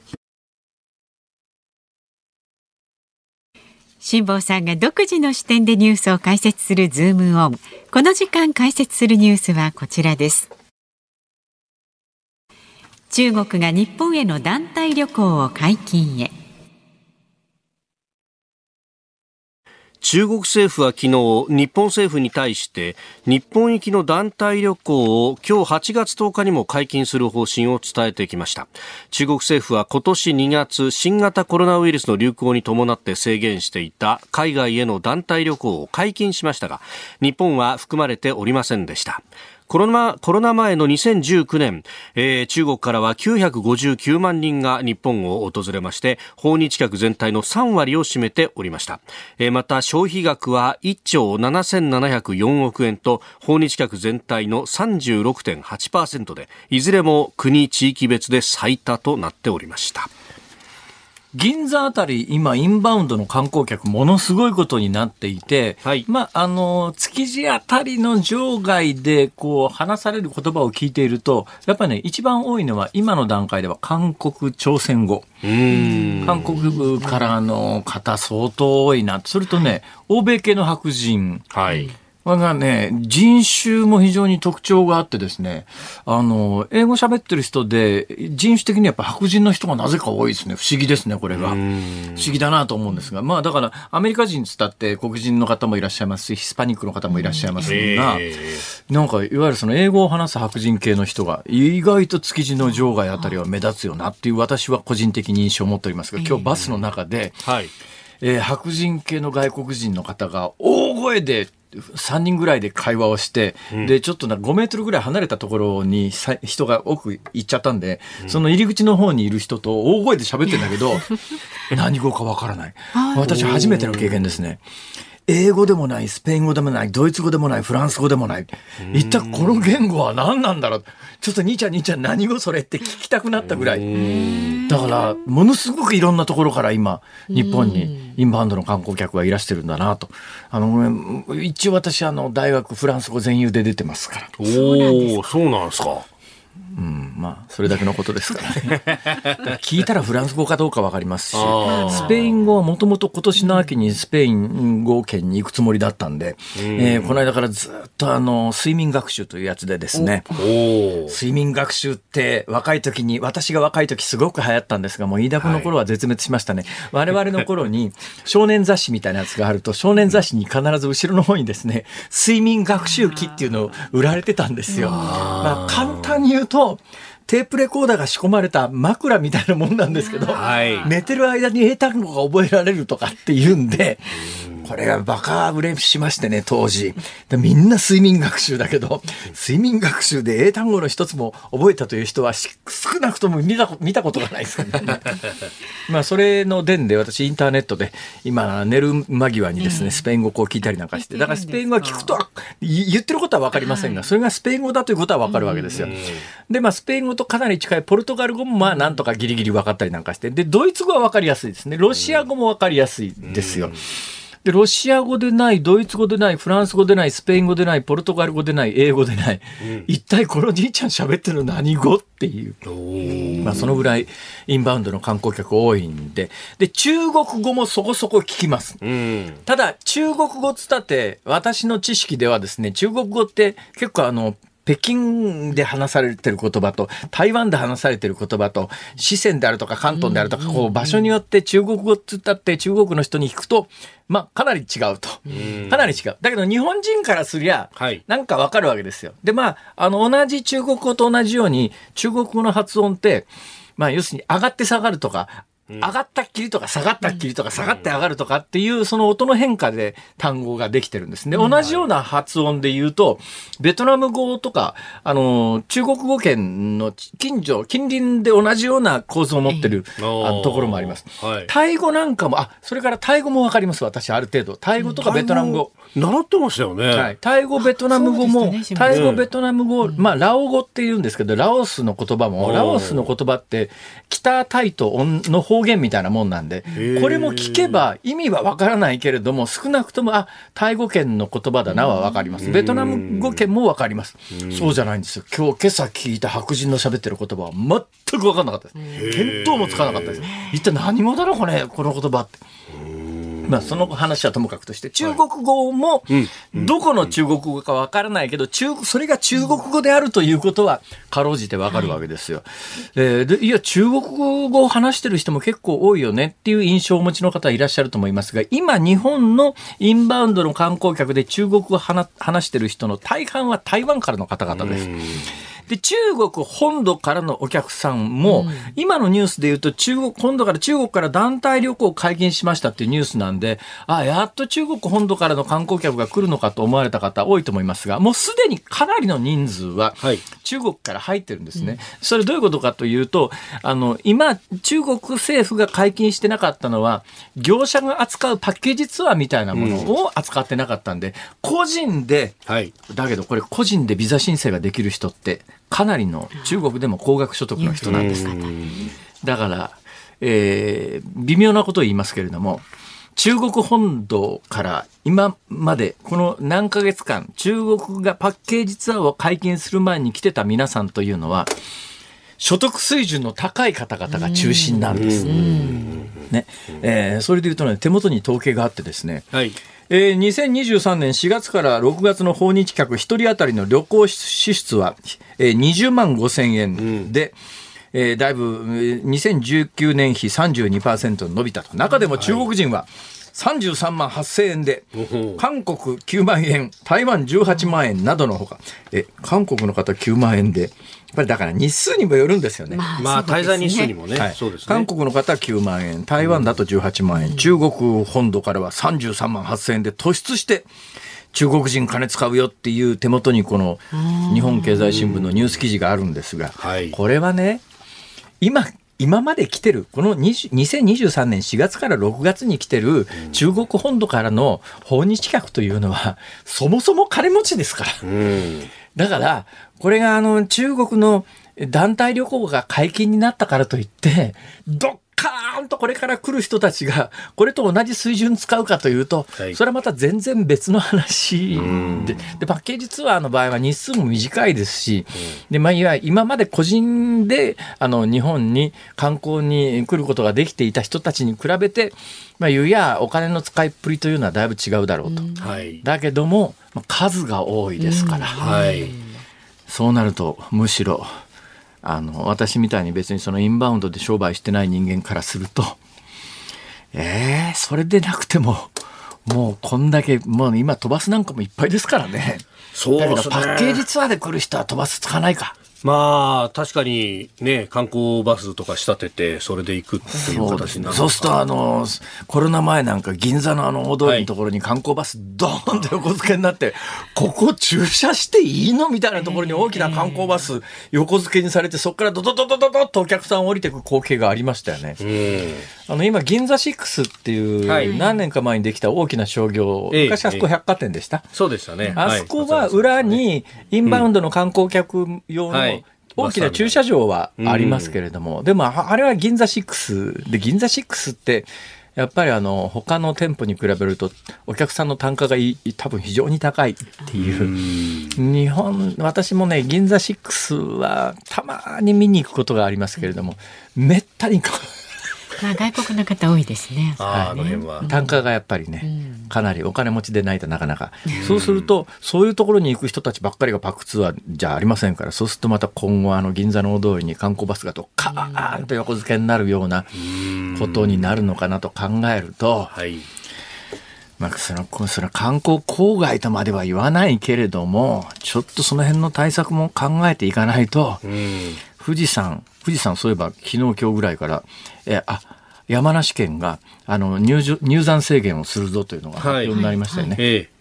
辛坊さんが独自の視点でニュースを解説するズームオン。この時間解説するニュースはこちらです。中国が日本への団体旅行を解禁へ。中国政府は昨日日本政府に対して日本行きの団体旅行を今日8月10日にも解禁する方針を伝えてきました。中国政府は今年2月新型コロナウイルスの流行に伴って制限していた海外への団体旅行を解禁しましたが日本は含まれておりませんでした。コロナコロナ前の2019年、えー、中国からは959万人が日本を訪れまして訪日客全体の3割を占めておりました、えー、また消費額は1兆7704億円と訪日客全体の36.8%でいずれも国地域別で最多となっておりました。銀座あたり、今、インバウンドの観光客、ものすごいことになっていて、はい、まあ、あの、築地あたりの場外で、こう、話される言葉を聞いていると、やっぱりね、一番多いのは、今の段階では韓国、朝鮮語。韓国からの方、相当多いな。それとね、欧米系の白人。はい。がね、人種も非常に特徴があってですね、あの、英語喋ってる人で、人種的にやっぱ白人の人がなぜか多いですね。不思議ですね、これが。不思議だなと思うんですが。まあだから、アメリカ人つったって黒人の方もいらっしゃいますし、ヒスパニックの方もいらっしゃいますが、なんか、いわゆるその英語を話す白人系の人が、意外と築地の場外あたりは目立つよなっていう私は個人的に印象を持っておりますが、今日バスの中で、はいえー、白人系の外国人の方が大声で3人ぐらいで会話をして、うん、で、ちょっとな5メートルぐらい離れたところに人が奥行っちゃったんで、うん、その入り口の方にいる人と大声で喋ってんだけど、何語かわからない。私初めての経験ですね。英語でもない、スペイン語でもない、ドイツ語でもない、フランス語でもない。一体この言語は何なんだろう？ちょっと兄ちゃん兄ちゃん何語それって聞きたくなったぐらい。だから、ものすごくいろんなところから今、日本にインバウンドの観光客がいらしてるんだなと。あの、一応私、あの、大学フランス語全優で出てますから。おお、そうなんですか。うん、まあ、それだけのことですから。ね。聞いたらフランス語かどうかわかりますし、スペイン語はもともと今年の秋にスペイン語圏に行くつもりだったんで、えー、この間からずっとあの、睡眠学習というやつでですね、睡眠学習って若い時に、私が若い時すごく流行ったんですが、もう飯田君の頃は絶滅しましたね。はい、我々の頃に少年雑誌みたいなやつがあると、少年雑誌に必ず後ろの方にですね、睡眠学習機っていうのを売られてたんですよ。まあ、簡単に言うと、テープレコーダーが仕込まれた枕みたいなもんなんですけど、はい、寝てる間に英単語が覚えられるとかっていうんで、これがバカ売れしましてね、当時。みんな睡眠学習だけど、睡眠学習で英単語の一つも覚えたという人は少なくとも見た見たことがないですよね。まあ、それの伝で私インターネットで今寝る間際にですね、スペイン語を聞いたりなんかして、だからスペイン語は聞くと、言ってることはわかりませんが、それがスペイン語だということはわかるわけですよ。で、まあ、スペイン語とかなり近いポルトガル語もまあ、なんとかギリギリ分かったりなんかして、で、ドイツ語はわかりやすいですね。ロシア語もわかりやすいですよ。で、ロシア語でない、ドイツ語でない、フランス語でない、スペイン語でない、ポルトガル語でない、英語でない。うん、一体このじいちゃん喋ってるの何語？っていう。まあ、そのぐらいインバウンドの観光客多いんで。で、中国語もそこそこ聞きます。うん、ただ、中国語つったって、私の知識ではですね、中国語って結構あの、北京で話されてる言葉と、台湾で話されてる言葉と、四川であるとか関東であるとか、こう場所によって中国語って言ったって中国の人に聞くと、まあ、かなり違うと。かなり違う。だけど日本人からすりゃ、なんかわかるわけですよ。で、まあ、あの、同じ中国語と同じように、中国語の発音って、まあ、要するに上がって下がるとか、上がったっきりとか下がったっきりとか下がって上がるとかっていうその音の変化で単語ができてるんですね。同じような発音で言うと、ベトナム語とか、あの、中国語圏の近所、近隣で同じような構造を持ってるところもあります。タイ語なんかも、あ、それからタイ語もわかります、私、ある程度。タイ語とかベトナム語。習ってましたよね。はい。タイ語、ベトナム語も、ね、タイ語、ベトナム語、まあ、ラオ語って言うんですけど、ラオスの言葉も、ラオスの言葉って、北タイとの方言みたいなもんなんで、これも聞けば意味はわからないけれども、少なくとも、あ、タイ語圏の言葉だなはわかります。ベトナム語圏もわかります。そうじゃないんですよ。今日、今朝聞いた白人の喋ってる言葉は全くわかんなかったです。見当もつかなかったです。一体何語だろう、これ、この言葉って。まあ、その話はともかくとして、中国語も、どこの中国語かわからないけど、中、それが中国語であるということは、かろうじてわかるわけですよ。えー、で、いや、中国語を話してる人も結構多いよねっていう印象をお持ちの方いらっしゃると思いますが、今、日本のインバウンドの観光客で中国語を話してる人の大半は台湾からの方々です。で、中国本土からのお客さんも、うん、今のニュースで言うと、中国、本土から中国から団体旅行を解禁しましたっていうニュースなんで、あ、やっと中国本土からの観光客が来るのかと思われた方多いと思いますが、もうすでにかなりの人数は、中国から入ってるんですね。はい、それどういうことかというと、あの、今、中国政府が解禁してなかったのは、業者が扱うパッケージツアーみたいなものを扱ってなかったんで、個人で、はい、だけどこれ個人でビザ申請ができる人って、かなりの中国でも高額所得の人なんです。だから、えー、微妙なことを言いますけれども、中国本土から今までこの何ヶ月間中国がパッケージツアーを解禁する前に来てた皆さんというのは所得水準の高い方々が中心なんです。ね。えー、それでいうとね手元に統計があってですね、はいえー、2023年4月から6月の訪日客1人当たりの旅行支出は、えー、20万5千円で、うん、えー、だいぶ2019年比32%伸びたと。中でも中国人は、33万8000円で、韓国9万円、台湾18万円などのほか、え、韓国の方9万円で、っぱりだから日数にもよるんですよね。まあ、滞在日数にもね、はい、そうですね。韓国の方は9万円、台湾だと18万円、うん、中国本土からは33万8000円で突出して、中国人金使うよっていう手元にこの日本経済新聞のニュース記事があるんですが、はい、これはね、今、今まで来てる、この2023年4月から6月に来てる中国本土からの訪日客というのは、そもそも金持ちですから。うん。だから、これがあの中国の団体旅行が解禁になったからといって、どっかゃんとこれから来る人たちがこれと同じ水準使うかというと、はい、それはまた全然別の話ででパッケージツアーの場合は日数も短いですし、でまあ、いわ今まで個人であの日本に観光に来ることができていた人たちに比べて、まあ、言うやお金の使いっぷりというのはだいぶ違うだろうと。はい、だけども、まあ、数が多いですから、はい、そうなるとむしろあの私みたいに別にそのインバウンドで商売してない人間からするとえー、それでなくてももうこんだけもう今飛ばすなんかもいっぱいですからね。そうだけどパッケージツアーで来る人は飛ばすつかないか。まあ、確かにね、観光バスとか仕立てて、それで行くっていう形になるそうすると、あの、コロナ前なんか銀座のあの大通りのところに観光バスドーンと横付けになって、はい、ここ駐車していいのみたいなところに大きな観光バス横付けにされて、そこからドドドドドドッとお客さん降りていく光景がありましたよね。あの、今、銀座6っていう、何年か前にできた大きな商業、はい、昔あそこ百貨店でした、そうでしたね。あそこは裏にインバウンドの観光客用の、大きな駐車場はありますけれども、うん、でもあれは銀座6で銀座6ってやっぱりあの他の店舗に比べるとお客さんの単価が多分非常に高いっていう。日本私もね銀座6はたまに見に行くことがありますけれどもめったにまあ、外国の方多いですね。あの辺は。単価がやっぱりね、かなりお金持ちでないとなかなか。そうすると、そういうところに行く人たちばっかりがパックツアーじゃありませんから、そうするとまた今後、あの、銀座の大通りに観光バスがとカーンと横付けになるようなことになるのかなと考えると、はい。まあ、そのその観光郊外とまでは言わないけれども、ちょっとその辺の対策も考えていかないと、富士山、富士山そういえば昨日今日ぐらいから、えあ山梨県があの入入山制限をするぞというのが発表になりましたよね。はい。はい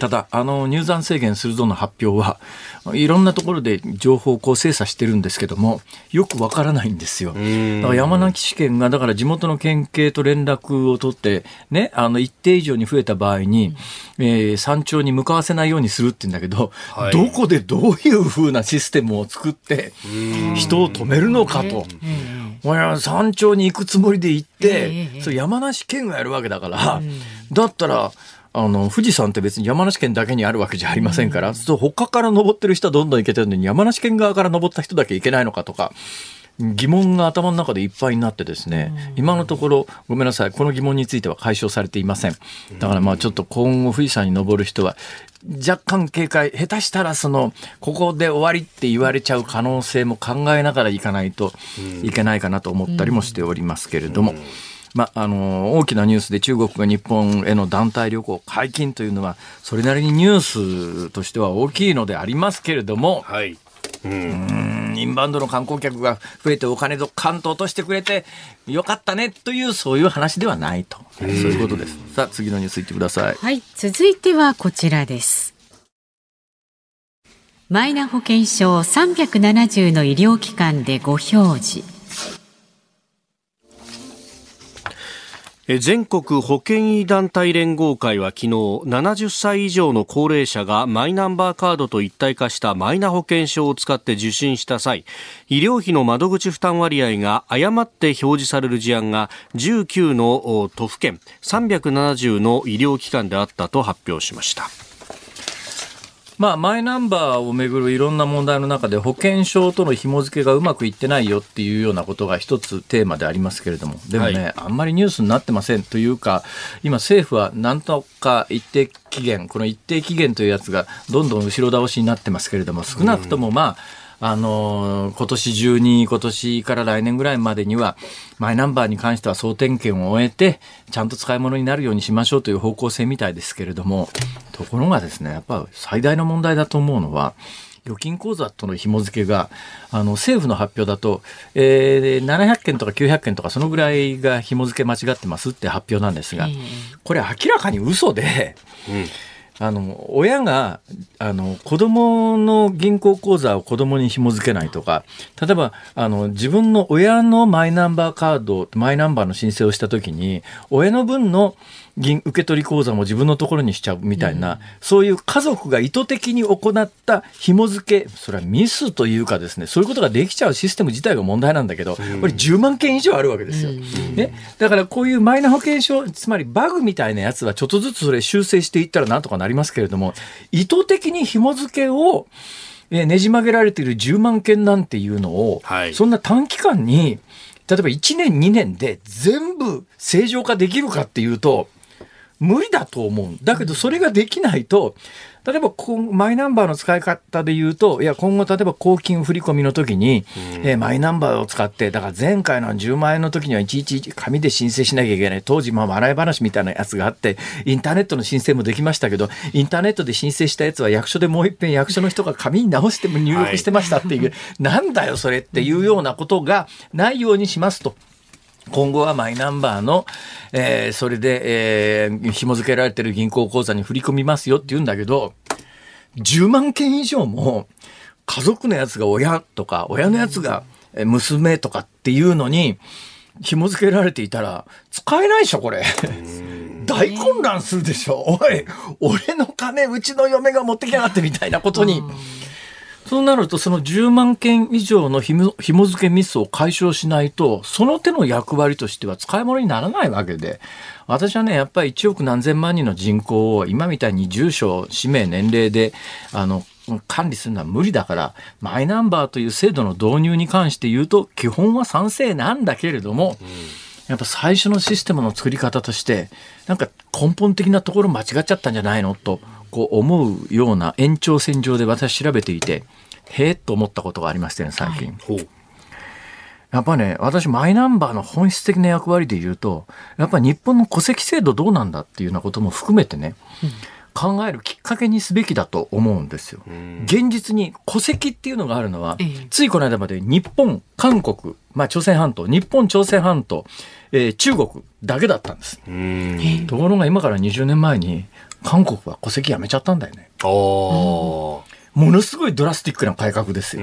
ただあの入山制限するぞの発表はいろんなところで情報をこう精査してるんですけどもよくわからないんですよ。だから山梨県がだから地元の県警と連絡を取ってねあの一定以上に増えた場合に、えー、山頂に向かわせないようにするって言うんだけど、はい、どこでどういうふうなシステムを作って人を止めるのかと。山頂に行くつもりで行って、それ山梨県がやるわけだから、だったら、あの、富士山って別に山梨県だけにあるわけじゃありませんから、そう他から登ってる人はどんどん行けてるのに、山梨県側から登った人だけ行けないのかとか、疑問が頭の中でいっぱいになってですね、今のところごめんなさいこの疑問については解消されていません。だからまあちょっと今後富士山に登る人は若干警戒下手したらそのここで終わりって言われちゃう可能性も考えながら行かないといけないかなと思ったりもしておりますけれども。まあ、あの大きなニュースで中国が日本への団体旅行解禁というのはそれなりにニュースとしては大きいのでありますけれども、はい、うんインバウンドの観光客が増えてお金と関東としてくれてよかったねというそういう話ではないと、そういうことです。さあ次のニュースいってください。はい、続いてはこちらです。マイナ保険証370の医療機関でご表示。全国保険医団体連合会は昨日70歳以上の高齢者がマイナンバーカードと一体化したマイナ保険証を使って受診した際医療費の窓口負担割合が誤って表示される事案が19の都府県370の医療機関であったと発表しました。まあ、マイナンバーをめぐるいろんな問題の中で保険証との紐付けがうまくいってないよっていうようなことが一つテーマでありますけれども。でもね、はい、あんまりニュースになってませんというか今政府はなんとか一定期限この一定期限というやつがどんどん後ろ倒しになってますけれども少なくともまあ、うんあの、今年中に、今年から来年ぐらいまでには、マイナンバーに関しては総点検を終えて、ちゃんと使い物になるようにしましょうという方向性みたいですけれども、ところがですね、やっぱ最大の問題だと思うのは、預金口座との紐付けが、あの、政府の発表だと、えー、700件とか900件とかそのぐらいが紐付け間違ってますって発表なんですが、これ明らかに嘘で、うんあの親があの子供の銀行口座を子供に紐付けないとか例えばあの自分の親のマイナンバーカードマイナンバーの申請をした時に親の分の銀受取口座も自分のところにしちゃうみたいな、うん、そういう家族が意図的に行った紐付け、それはミスというかですね、そういうことができちゃうシステム自体が問題なんだけど、これ10万件以上あるわけですよ。ね。だからこういうマイナ保険証、つまりバグみたいなやつはちょっとずつそれ修正していったらなんとかなりますけれども、意図的に紐付けを、ねじ曲げられている10万件なんていうのを、はい、そんな短期間に、例えば1年2年で全部正常化できるかっていうと、無理だと思う。だけどそれができないと、例えばマイナンバーの使い方で言うと、いや、今後例えば公金振込の時に、うん、えー、マイナンバーを使って、だから前回の10万円の時にはいちいち紙で申請しなきゃいけない。当時、まあ、笑い話みたいなやつがあって、インターネットの申請もできましたけど、インターネットで申請したやつは役所でもう一遍役所の人が紙に直しても入力してましたっていう、はい、なんだよそれっていうようなことがないようにしますと。今後はマイナンバーの、えー、それで、えー、紐付けられてる銀行口座に振り込みますよって言うんだけど、10万件以上も家族のやつが親とか、親のやつが娘とかっていうのに紐付けられていたら使えないでしょ、これ。大混乱するでしょ。おい、俺の金、うちの嫁が持ってきやがってみたいなことに。そうなると、その10万件以上のひも紐付けミスを解消しないと、その手の役割としては使い物にならないわけで、私はね、やっぱり1億何千万人の人口を今みたいに住所、氏名、年齢で、あの、管理するのは無理だから、マイナンバーという制度の導入に関して言うと、基本は賛成なんだけれども、うんやっぱ最初のシステムの作り方として、なんか根本的なところ間違っちゃったんじゃないの？と、こう思うような延長線上で私調べていて、へえと思ったことがありましてね、最近。はい、やっぱね、私マイナンバーの本質的な役割で言うと、やっぱり日本の戸籍制度どうなんだっていうようなことも含めてね、うん考えるきっかけにすべきだと思うんですよ。現実に戸籍っていうのがあるのは、ついこの間まで日本、韓国、まあ朝鮮半島、日本、朝鮮半島、えー、中国だけだったんです。ところが今から20年前に韓国は戸籍やめちゃったんだよね。ものすごいドラスティックな改革ですよ。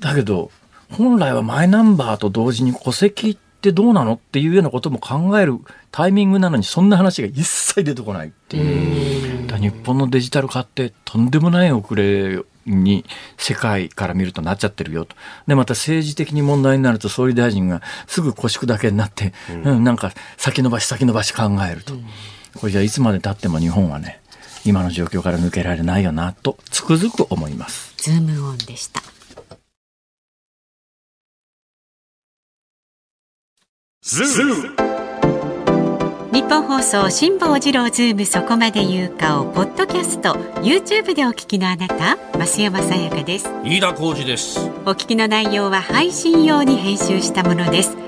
だけど、本来はマイナンバーと同時に戸籍ってどうなのっていうようなことも考えるタイミングなのにそんな話が一切出てこないっていう。日本のデジタル化ってとんでもない遅れに世界から見るとなっちゃってるよと。で、また政治的に問題になると総理大臣がすぐ腰砕けになって、うん、なんか先延ばし先延ばし考えると。これじゃいつまで経っても日本はね、今の状況から抜けられないよなとつくづく思います。ズームオンでした。ズームニッポン放送辛坊治郎ズームそこまで言うかをポッドキャスト YouTube でお聞きのあなた増山さやかです飯田浩二ですお聞きの内容は配信用に編集したものです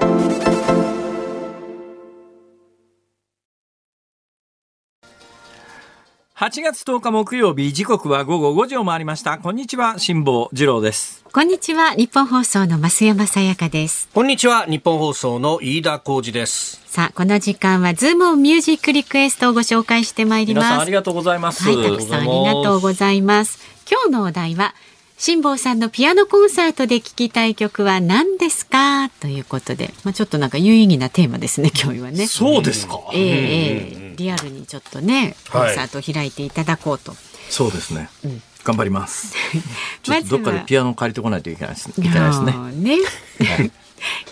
8月10日木曜日時刻は午後5時を回りました。こんにちは辛坊治郎です。こんにちは日本放送の増山さやかです。こんにちは日本放送の飯田浩二です。さあこの時間はズームオンミュージックリクエストをご紹介してまいります。ありがとうございます。はいたくさんありがとうございます。今日のお題は辛坊さんのピアノコンサートで聴きたい曲は何ですか？ということで、まあ、ちょっとなんか有意義なテーマですね今日はね。そうですか。えー、えー、リアルにちょっとねコンサートを開いていただこうと。はい、そうですね。うん。頑張ります。ちょっとどっかでピアノ借りてこないといけないですね。ね。はい、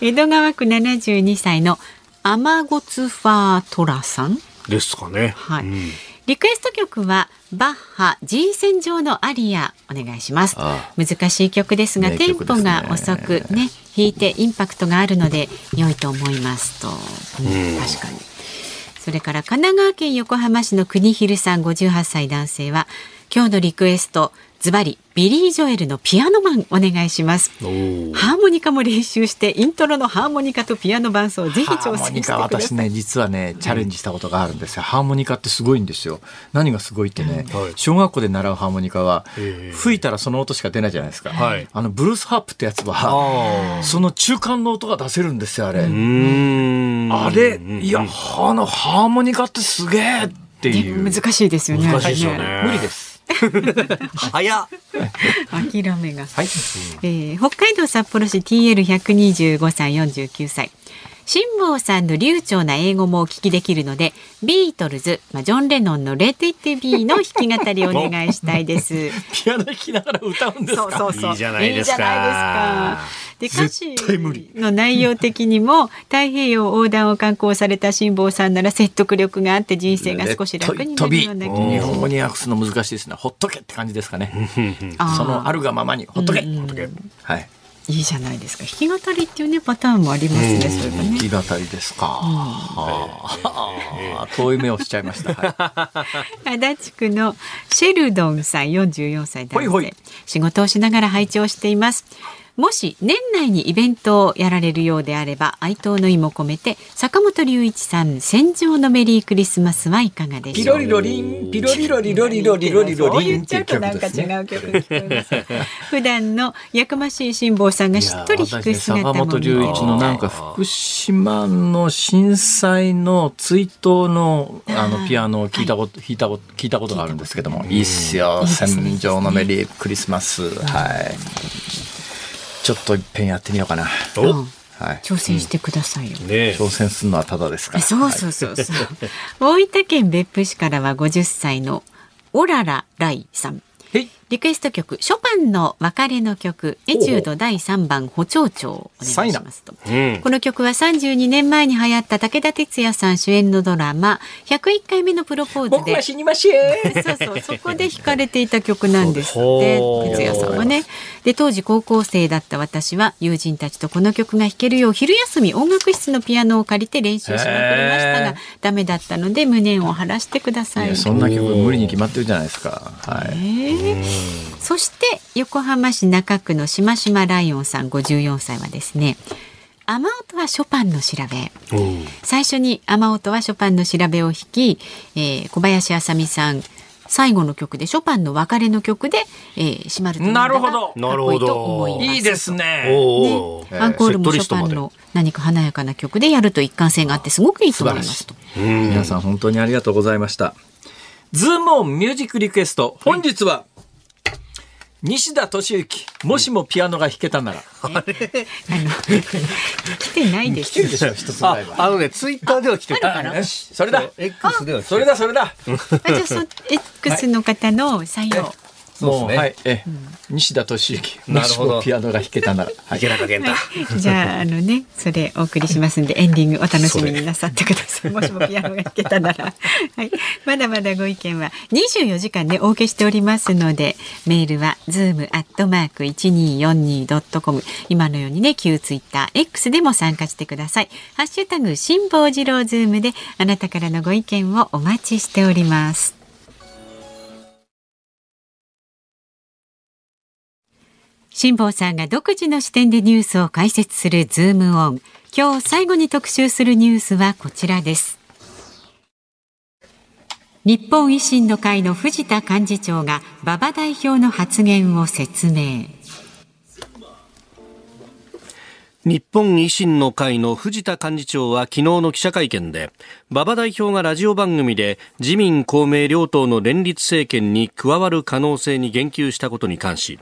江戸川区72歳のアマゴツファートラさん。ですかね。はい。うん。リクエスト曲はバッハ G 線上のアリア。お願いします。難しい曲ですが、ね、テンポが遅くね弾いてインパクトがあるので良いと思いますと、うん、確かにそれから神奈川県横浜市の国広さん58歳男性は今日のリクエストズバリビリー・ジョエルのピアノマンお願いします。ハーモニカも練習してイントロのハーモニカとピアノ伴奏ぜひ挑戦してください。私ね実はねチャレンジしたことがあるんですよ、うん、ハーモニカってすごいんですよ。何がすごいってね、うん。小学校で習うハーモニカは吹いたらその音しか出ないじゃないですか、はい、あのブルースハープってやつはその中間の音が出せるんですよあれ。あれいやあのハーモニカってすげえっていう。難しいですよね。難しいですよね。無理です早諦めが、はい。えー、北海道札幌市 TL125 歳49歳辛坊さんの流暢な英語もお聞きできるので、ビートルズ、まあ、ジョン・レノンのレッド・イッテ・ビーの弾き語りをお願いしたいです。ピアノ弾きながら歌うんですそうそうそう。いいじゃないですか。で歌詞の内容的にも太平洋横断を観光された辛坊さんなら説得力があって人生が少し楽になるような気が日本語に訳すの難しいですね。ほっとけって感じですかね。そのあるがままにほっとけ、ほっとけ。はいいいじゃないですか。弾き語りっていうねパターンもありますね、それがね。弾き語りですか、遠い目をしちゃいました、はい、足立区のシェルドンさん44歳男性。仕事をしながら拝聴していますもし年内にイベントをやられるようであれば哀悼の意も込めて坂本龍一さん戦場のメリークリスマスはいかがでしょう？ピロリロリンピロリロリロリロリロリロリンっていう曲ですねなんか違う曲聞こえます普段のやかましい辛坊さんがしっとり弾く姿も坂本龍一のなんか福島の震災の追悼のあのピアノを聞いたこと、弾いたこと聞いたことがあるんですけども。いいっすよ。戦場のメリークリスマス。はいちょっと一遍やってみようかな。はい、挑戦してくださいよ、ね、挑戦するのはただですから。そうそうそうそう。大分県別府市からは50歳のオララライさん。リクエスト曲ショパンの別れの曲エチュード第3番補聴長お願いしますと、うん、この曲は32年前に流行った武田鉄矢さん主演のドラマ101回目のプロポーズで。僕は死にましぇそうそうそこで弾かれていた曲なんですって鉄矢さんはね。で当時高校生だった私は友人たちとこの曲が弾けるよう昼休み。音楽室のピアノを借りて練習しまくりましたがダメだったので無念を晴らしてください。そんな曲無理に決まってるじゃないですか。はい、そして横浜市中区のしましまライオンさん54歳はですね雨音はショパンの調べ。最初に雨音はショパンの調べを弾き、えー、小林あさみさん最後の曲でショパンの別れの曲で、えー、締まるなるほどなるほど。いいです。ね。ねアンコールもショパンの何か華やかな曲でやると一貫性があってすごくいいと思いますと。皆さん本当にありがとうございました。ズームオンミュージックリクエスト。本日は、西田敏行もしもピアノが弾けたなら、あれ？あの来てないです。来てるでしょ一つぐらいは。あのねツイッターでは来てるそれだ。X ではそれだそれだ。あじゃあそ X の方の採用もう、ね、はい、え、うん、西田敏行。なるほど。ピアノが弾けたなら。池中玄太。じゃあ、あのね、それお送りしますんで、エンディングお楽しみになさってください。もしもピアノが弾けたなら。はい。まだまだご意見は24時間で、ね、お受けしておりますので、メールはズームアットマーク一二四二ドットコム。今のようにね、旧ツイッター X でも参加してください。ハッシュタグ辛坊治郎ズームで、あなたからのご意見をお待ちしております。辛坊さんが独自の視点でニュースを解説するズームオン。今日最後に特集するニュースはこちらです。日本維新の会の藤田幹事長が馬場代表の発言を説明。日本維新の会の藤田幹事長は昨日の記者会見で馬場代表がラジオ番組で自民公明両党の連立政権に加わる可能性に言及したことに関し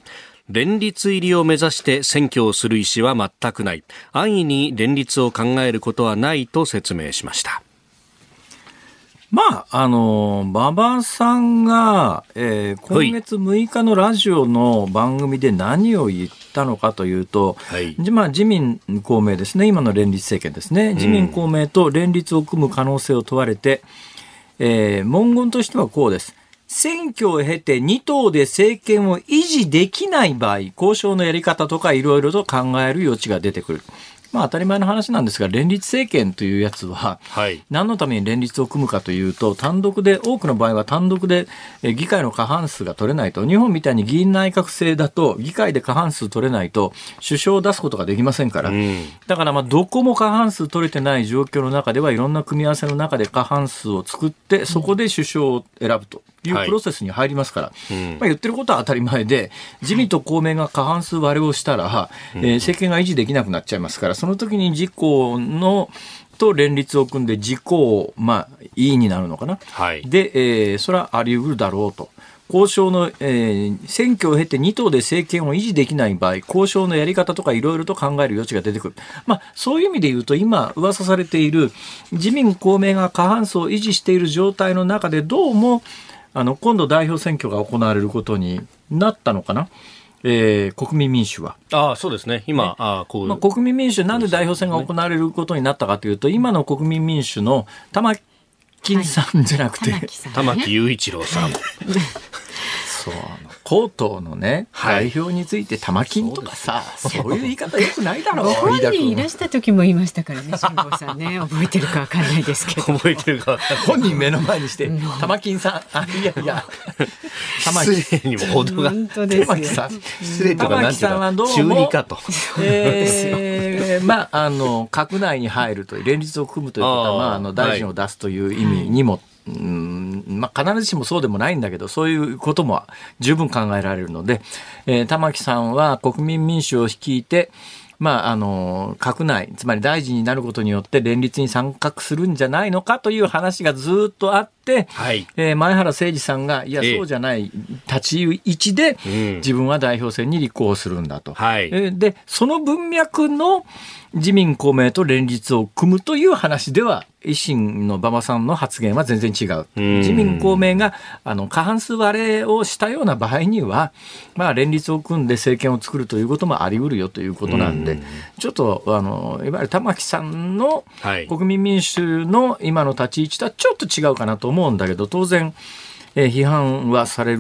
連立入りを目指して選挙をする意思は全くない。安易に連立を考えることはないと説明しました。まあ、あの、馬場さんが、えー、今月6日のラジオの番組で何を言ったのかというと、はい、まあ、自民、公明ですね、今の連立政権ですね、自民、公明と連立を組む可能性を問われて、えー、文言としてはこうです。選挙を経て2党で政権を維持できない場合、交渉のやり方とかいろいろと考える余地が出てくる。まあ、当たり前の話なんですが連立政権というやつは、はい、何のために連立を組むかというと単独で多くの場合は単独で議会の過半数が取れないと。日本みたいに議員内閣制だと議会で過半数取れないと首相を出すことができませんから、うん、だからまあどこも過半数取れてない状況の中ではいろんな組み合わせの中で過半数を作ってそこで首相を選ぶと。いうプロセスに入りますから、はいまあ、言ってることは当たり前で、自民と公明が過半数割れをしたら、えー、政権が維持できなくなっちゃいますから、その時に自公のと連立を組んで自公、まあ、いいになるのかな。はい、で、えー、それはあり得るだろうと。交渉の、えー、選挙を経て2党で政権を維持できない場合、交渉のやり方とかいろいろと考える余地が出てくる。まあ、そういう意味で言うと、今、噂されている自民、公明が過半数を維持している状態の中で、どうも、あの、今度代表選挙が行われることになったのかな。えー、国民民主は。ああ、そうですね。今、ね、あこう、まあ、国民民主、なんで代表選が行われることになったかというと、今の国民民主の玉金さんじゃなくて、はい、玉木雄一郎さん。そう江東のね、はい、代表について玉金とかさそういう言い方よくないだろう。ご本人いらした時も言いましたからね辛坊さんね。覚えてるかわかんないですけど。覚えてるか本人目の前にして玉金さんあいやいや。玉金にも程が。玉木さん。失礼とか玉木さんはどうも。中二かと、えー、まああの閣内に入ると連立を組むということはまああの大臣を出すという意味にも、うんまあ、必ずしもそうでもないんだけど、そういうことも十分考えられるので、えー、玉木さんは国民民主を率いて、まあ、あの、閣内、つまり大臣になることによって連立に参画するんじゃないのかという話がずっとあって、はい、えー、前原誠司さんが、いや、そうじゃない立ち位置で、自分は代表選に立候補するんだと。はい、で、その文脈の、自民公明と連立を組むという話では維新の馬場さんの発言は全然違う。自民公明があの過半数割れをしたような場合には、まあ、連立を組んで政権を作るということもあり得るよということなんで、ちょっとあのいわゆる玉木さんの国民民主の今の立ち位置とはちょっと違うかなと思うんだけど当然。えー、批判はされる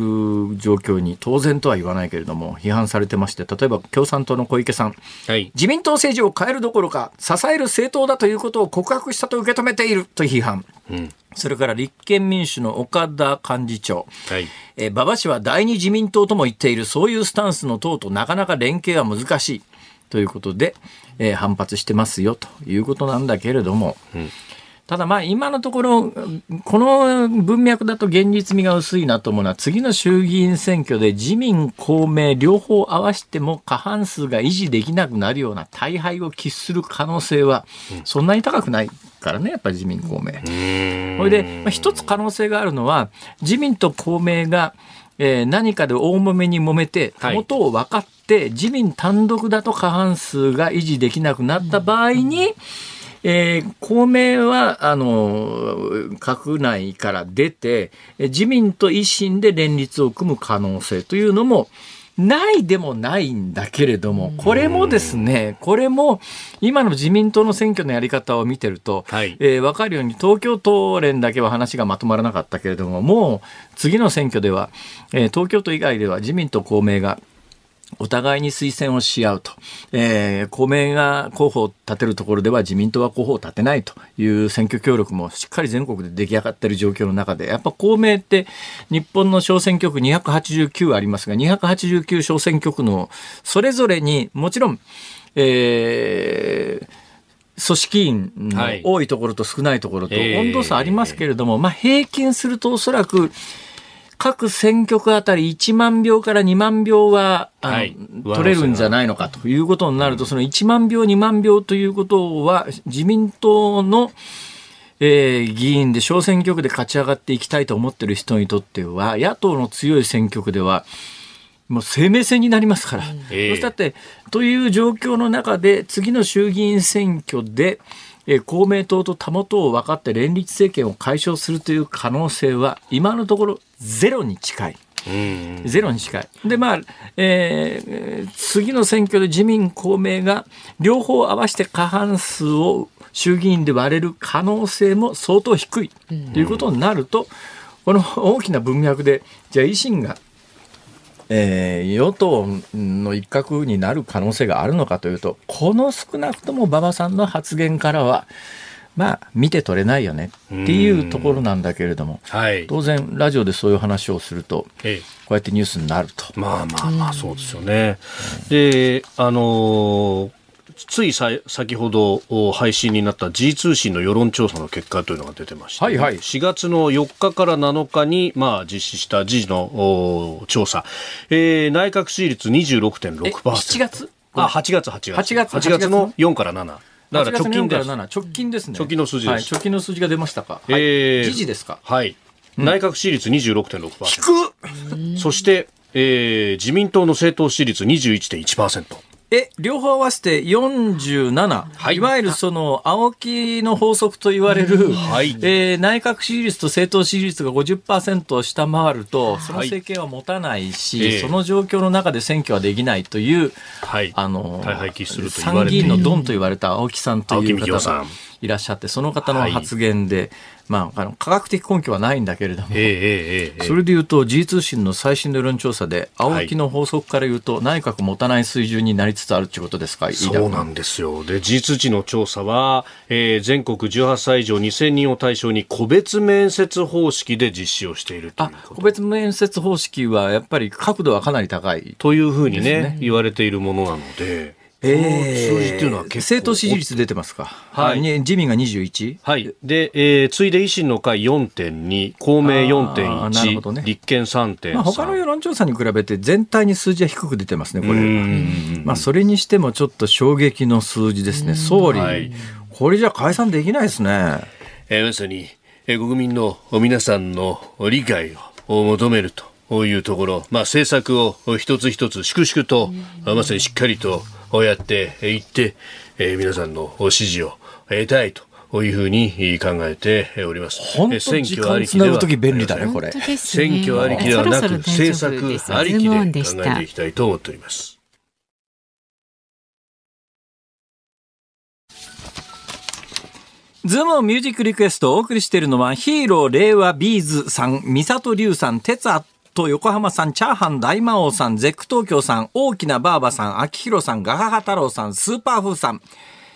状況に当然とは言わないけれども批判されてまして例えば共産党の小池さん、はい、自民党政治を変えるどころか支える政党だということを告白したと受け止めていると批判。うん。それから立憲民主の岡田幹事長、はい、えー、馬場氏は第二自民党とも言っている。そういうスタンスの党となかなか連携は難しい。ということで、えー、反発してますよということなんだけれども、うんただまあ今のところ、この文脈だと現実味が薄いなと思うのは、次の衆議院選挙で自民、公明両方合わせても過半数が維持できなくなるような大敗を喫する可能性は、そんなに高くないからね、やっぱり自民、公明。それで、まあ、一つ可能性があるのは、自民と公明が、えー、何かで大揉めに揉めて、元を分かって、自民単独だと過半数が維持できなくなった場合に、うんえー、公明は、あの、閣内から出て、自民と維新で連立を組む可能性というのも、ないでもないんだけれども、これもですね、これも今の自民党の選挙のやり方を見てると、はい、えー、分かるように東京都連だけは話がまとまらなかったけれども、もう次の選挙では、えー、東京都以外では自民と公明がお互いに推薦をし合うと、えー、公明が候補を立てるところでは自民党は候補を立てないという選挙協力もしっかり全国で出来上がっている状況の中で、やっぱ公明って日本の小選挙区289ありますが、289小選挙区のそれぞれにもちろん、えー組織員の多いところと少ないところと温度差ありますけれども、まあ平均するとおそらく各選挙区あたり1万票から2万票は、はい、取れるんじゃないのかということになると、その1万票、2万票ということは、自民党の、えー、議員で小選挙区で勝ち上がっていきたいと思っている人にとっては、野党の強い選挙区では、もう生命線になりますから。えー、そしたって、という状況の中で、次の衆議院選挙で、え公明党とたもとを分かって連立政権を解消するという可能性は今のところゼロに近い。ゼロに近い。で、まあ、えー、次の選挙で自民、公明が両方合わせて過半数を衆議院で割れる可能性も相当低いということになると、この大きな文脈で、じゃあ維新がえー、与党の一角になる可能性があるのかというとこの少なくとも馬場さんの発言からはまあ見て取れないよねっていうところなんだけれども、はい、当然ラジオでそういう話をすると、こうやってニュースになると。まあまあまあそうですよね。であのーついさ先ほど配信になった G 通信の世論調査の結果というのが出てまして、はいはい、4月の4日から7日に、まあ、実施した G の調査、えー、内閣支持率26.6%。7月？あ、8月、8月。8月 ,8 月の4から7。だから直近です。直近ですね。直近の数字です。直近の数字が出ましたか。えー、時事ですか。はい。内閣支持率26.6%。低っそして、えー、自民党の政党支持率21.1%。え、両方合わせて47、はい、いわゆるその、青木の法則と言われる、はい、えー、内閣支持率と政党支持率が50%を下回ると、その政権は持たないし、はい、その状況の中で選挙はできないという、はい、あの、参議院のドンと言われた青木さんという方がいらっしゃって、その方の発言で、まあ、あの科学的根拠はないんだけれども、えーえー、それでいうと G 通信の最新の世論調査で青木の法則からいうと、はい、内閣持たない水準になりつつあるということですか？そうなんですよ。で G 通知の調査は、えー、全国18歳以上2000人を対象に個別面接方式で実施をしているあ個別面接方式はやっぱり角度はかなり高い、というふうにね、ね、言われているものなので。えー、数字っていうのは政党支持率出てますか？はい。自民が 21? はい。で、えー、次いで維新の会4.2、公明4.1、なるほどね、立憲3.3。まあ、他の世論調査に比べて全体に数字は低く出てますね、これは。まあ、それにしてもちょっと衝撃の数字ですね。総理、はい、これじゃ解散できないですね。えー、まさに、えー、国民の皆さんの理解を求めるというところ、まあ、政策を一つ一つ粛々と、まさにしっかりと、こうやっていって、えー、皆さんの支持を得たいと。こういうふうに考えております。本当選挙ありきでは便利だねこれ。選挙ありきではなく政策ありきで考えていきたいと思っております。ズームミュージックリクエストをお送りしているのはヒーロー令和ビーズさん、三里龍さん、哲アと横浜さん、チャーハン大魔王さん、ゼック東京さん、大きなバーバさん、秋広さん、ガハハ太郎さん、スーパーフーさん、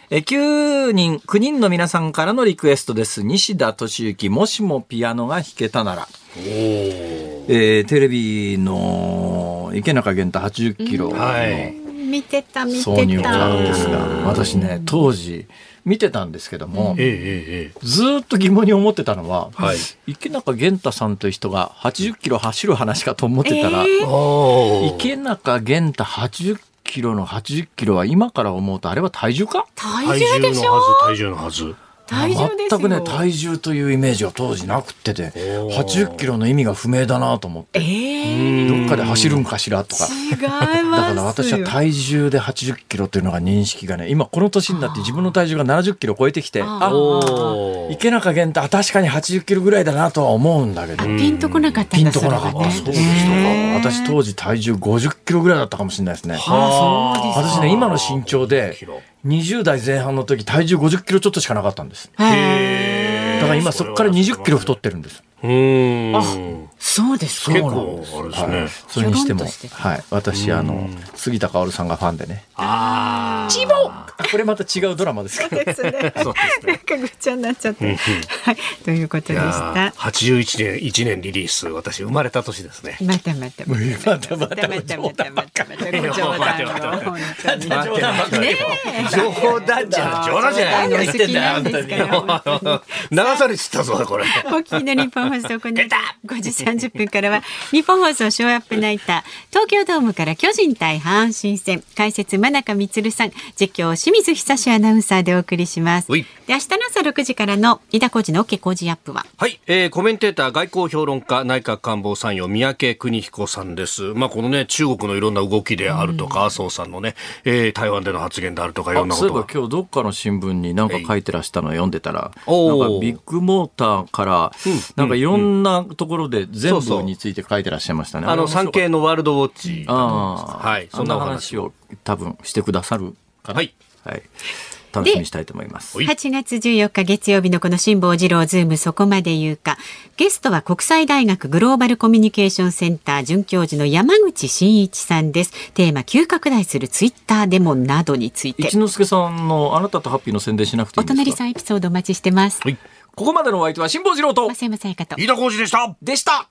え9人、9人の皆さんからのリクエストです。西田敏行、もしもピアノが弾けたなら。えー、テレビの池中玄太80キロの、はい、見てた見てた。挿入歌ですが、私ね、当時、見てたんですけども、ええずっと疑問に思ってたのは、はい、池中玄太さんという人が80キロ走る話かと思ってたら、えー、池中玄太80キロの80キロは今から思うとあれは体重か？体重でしょ。体重のはず。全くね体重というイメージは当時なくてて80キロの意味が不明だなと思って、えー、どっかで走るんかしらとか。だから私は体重で80キロというのが認識がね今この年になって自分の体重が70キロ超えてきてあ池中玄太確かに80キロぐらいだなとは思うんだけど。ピンとこなかったんピンとこなかった。そうでしたか。私当時体重50キロぐらいだったかもしれないですね。私ね今の身長で20代前半の時体重50キロちょっとしかなかったんです。だから今そこから20キロ太ってるんです。うん。あ、そうですか。結構あれですね。はい、それにしても、はい、私あの杉田薫さんがファンでね。ああ。チボ。これまた違うドラマですけど。そうですね。なんかぐっちゃになっちゃって。はい、ということでした。81年1年リリース、私生まれた年ですね。またまたまた。またまたまたまたまたまた。冗談本当に。ね冗談じゃ冗談じゃない。言ってんだよ。流されちったぞこれ。お聞きの日本放送この5時30分からは日本放送ショーアップナイター東京ドームから巨人対阪神戦。解説真中光さん。実況清水久志アナウンサーでお送りします。で明日の朝6時からの飯田浩二の OK 工事アップは？はい、えー、コメンテーター外交評論家内閣官房参与三宅邦彦さんです。まあこのね中国のいろんな動きであるとか、麻生さんのね、えー、台湾での発言であるとかいろんなことそういえば今日どっかの新聞に何か書いてらしたの読んでたら、なんかビッグモーターから、なんかいろんなところで全部について書いてらっしゃいましたね。あの産経のワールドウォッチ。ああ、はい、そんな話を多分してくださるかな。はい。はい。楽しみにしたいと思います。8月14日月曜日のこの辛坊治郎ズームそこまで言うか。ゲストは国際大学グローバルコミュニケーションセンター准教授の山口真一さんです。テーマ急拡大するツイッターデモなどについて。一之輔さんのあなたとハッピーの宣伝しなくていいお隣さんエピソードお待ちしてます。はい。ここまでのお相手は辛坊治郎と増山さやかと飯田浩二でした。でした。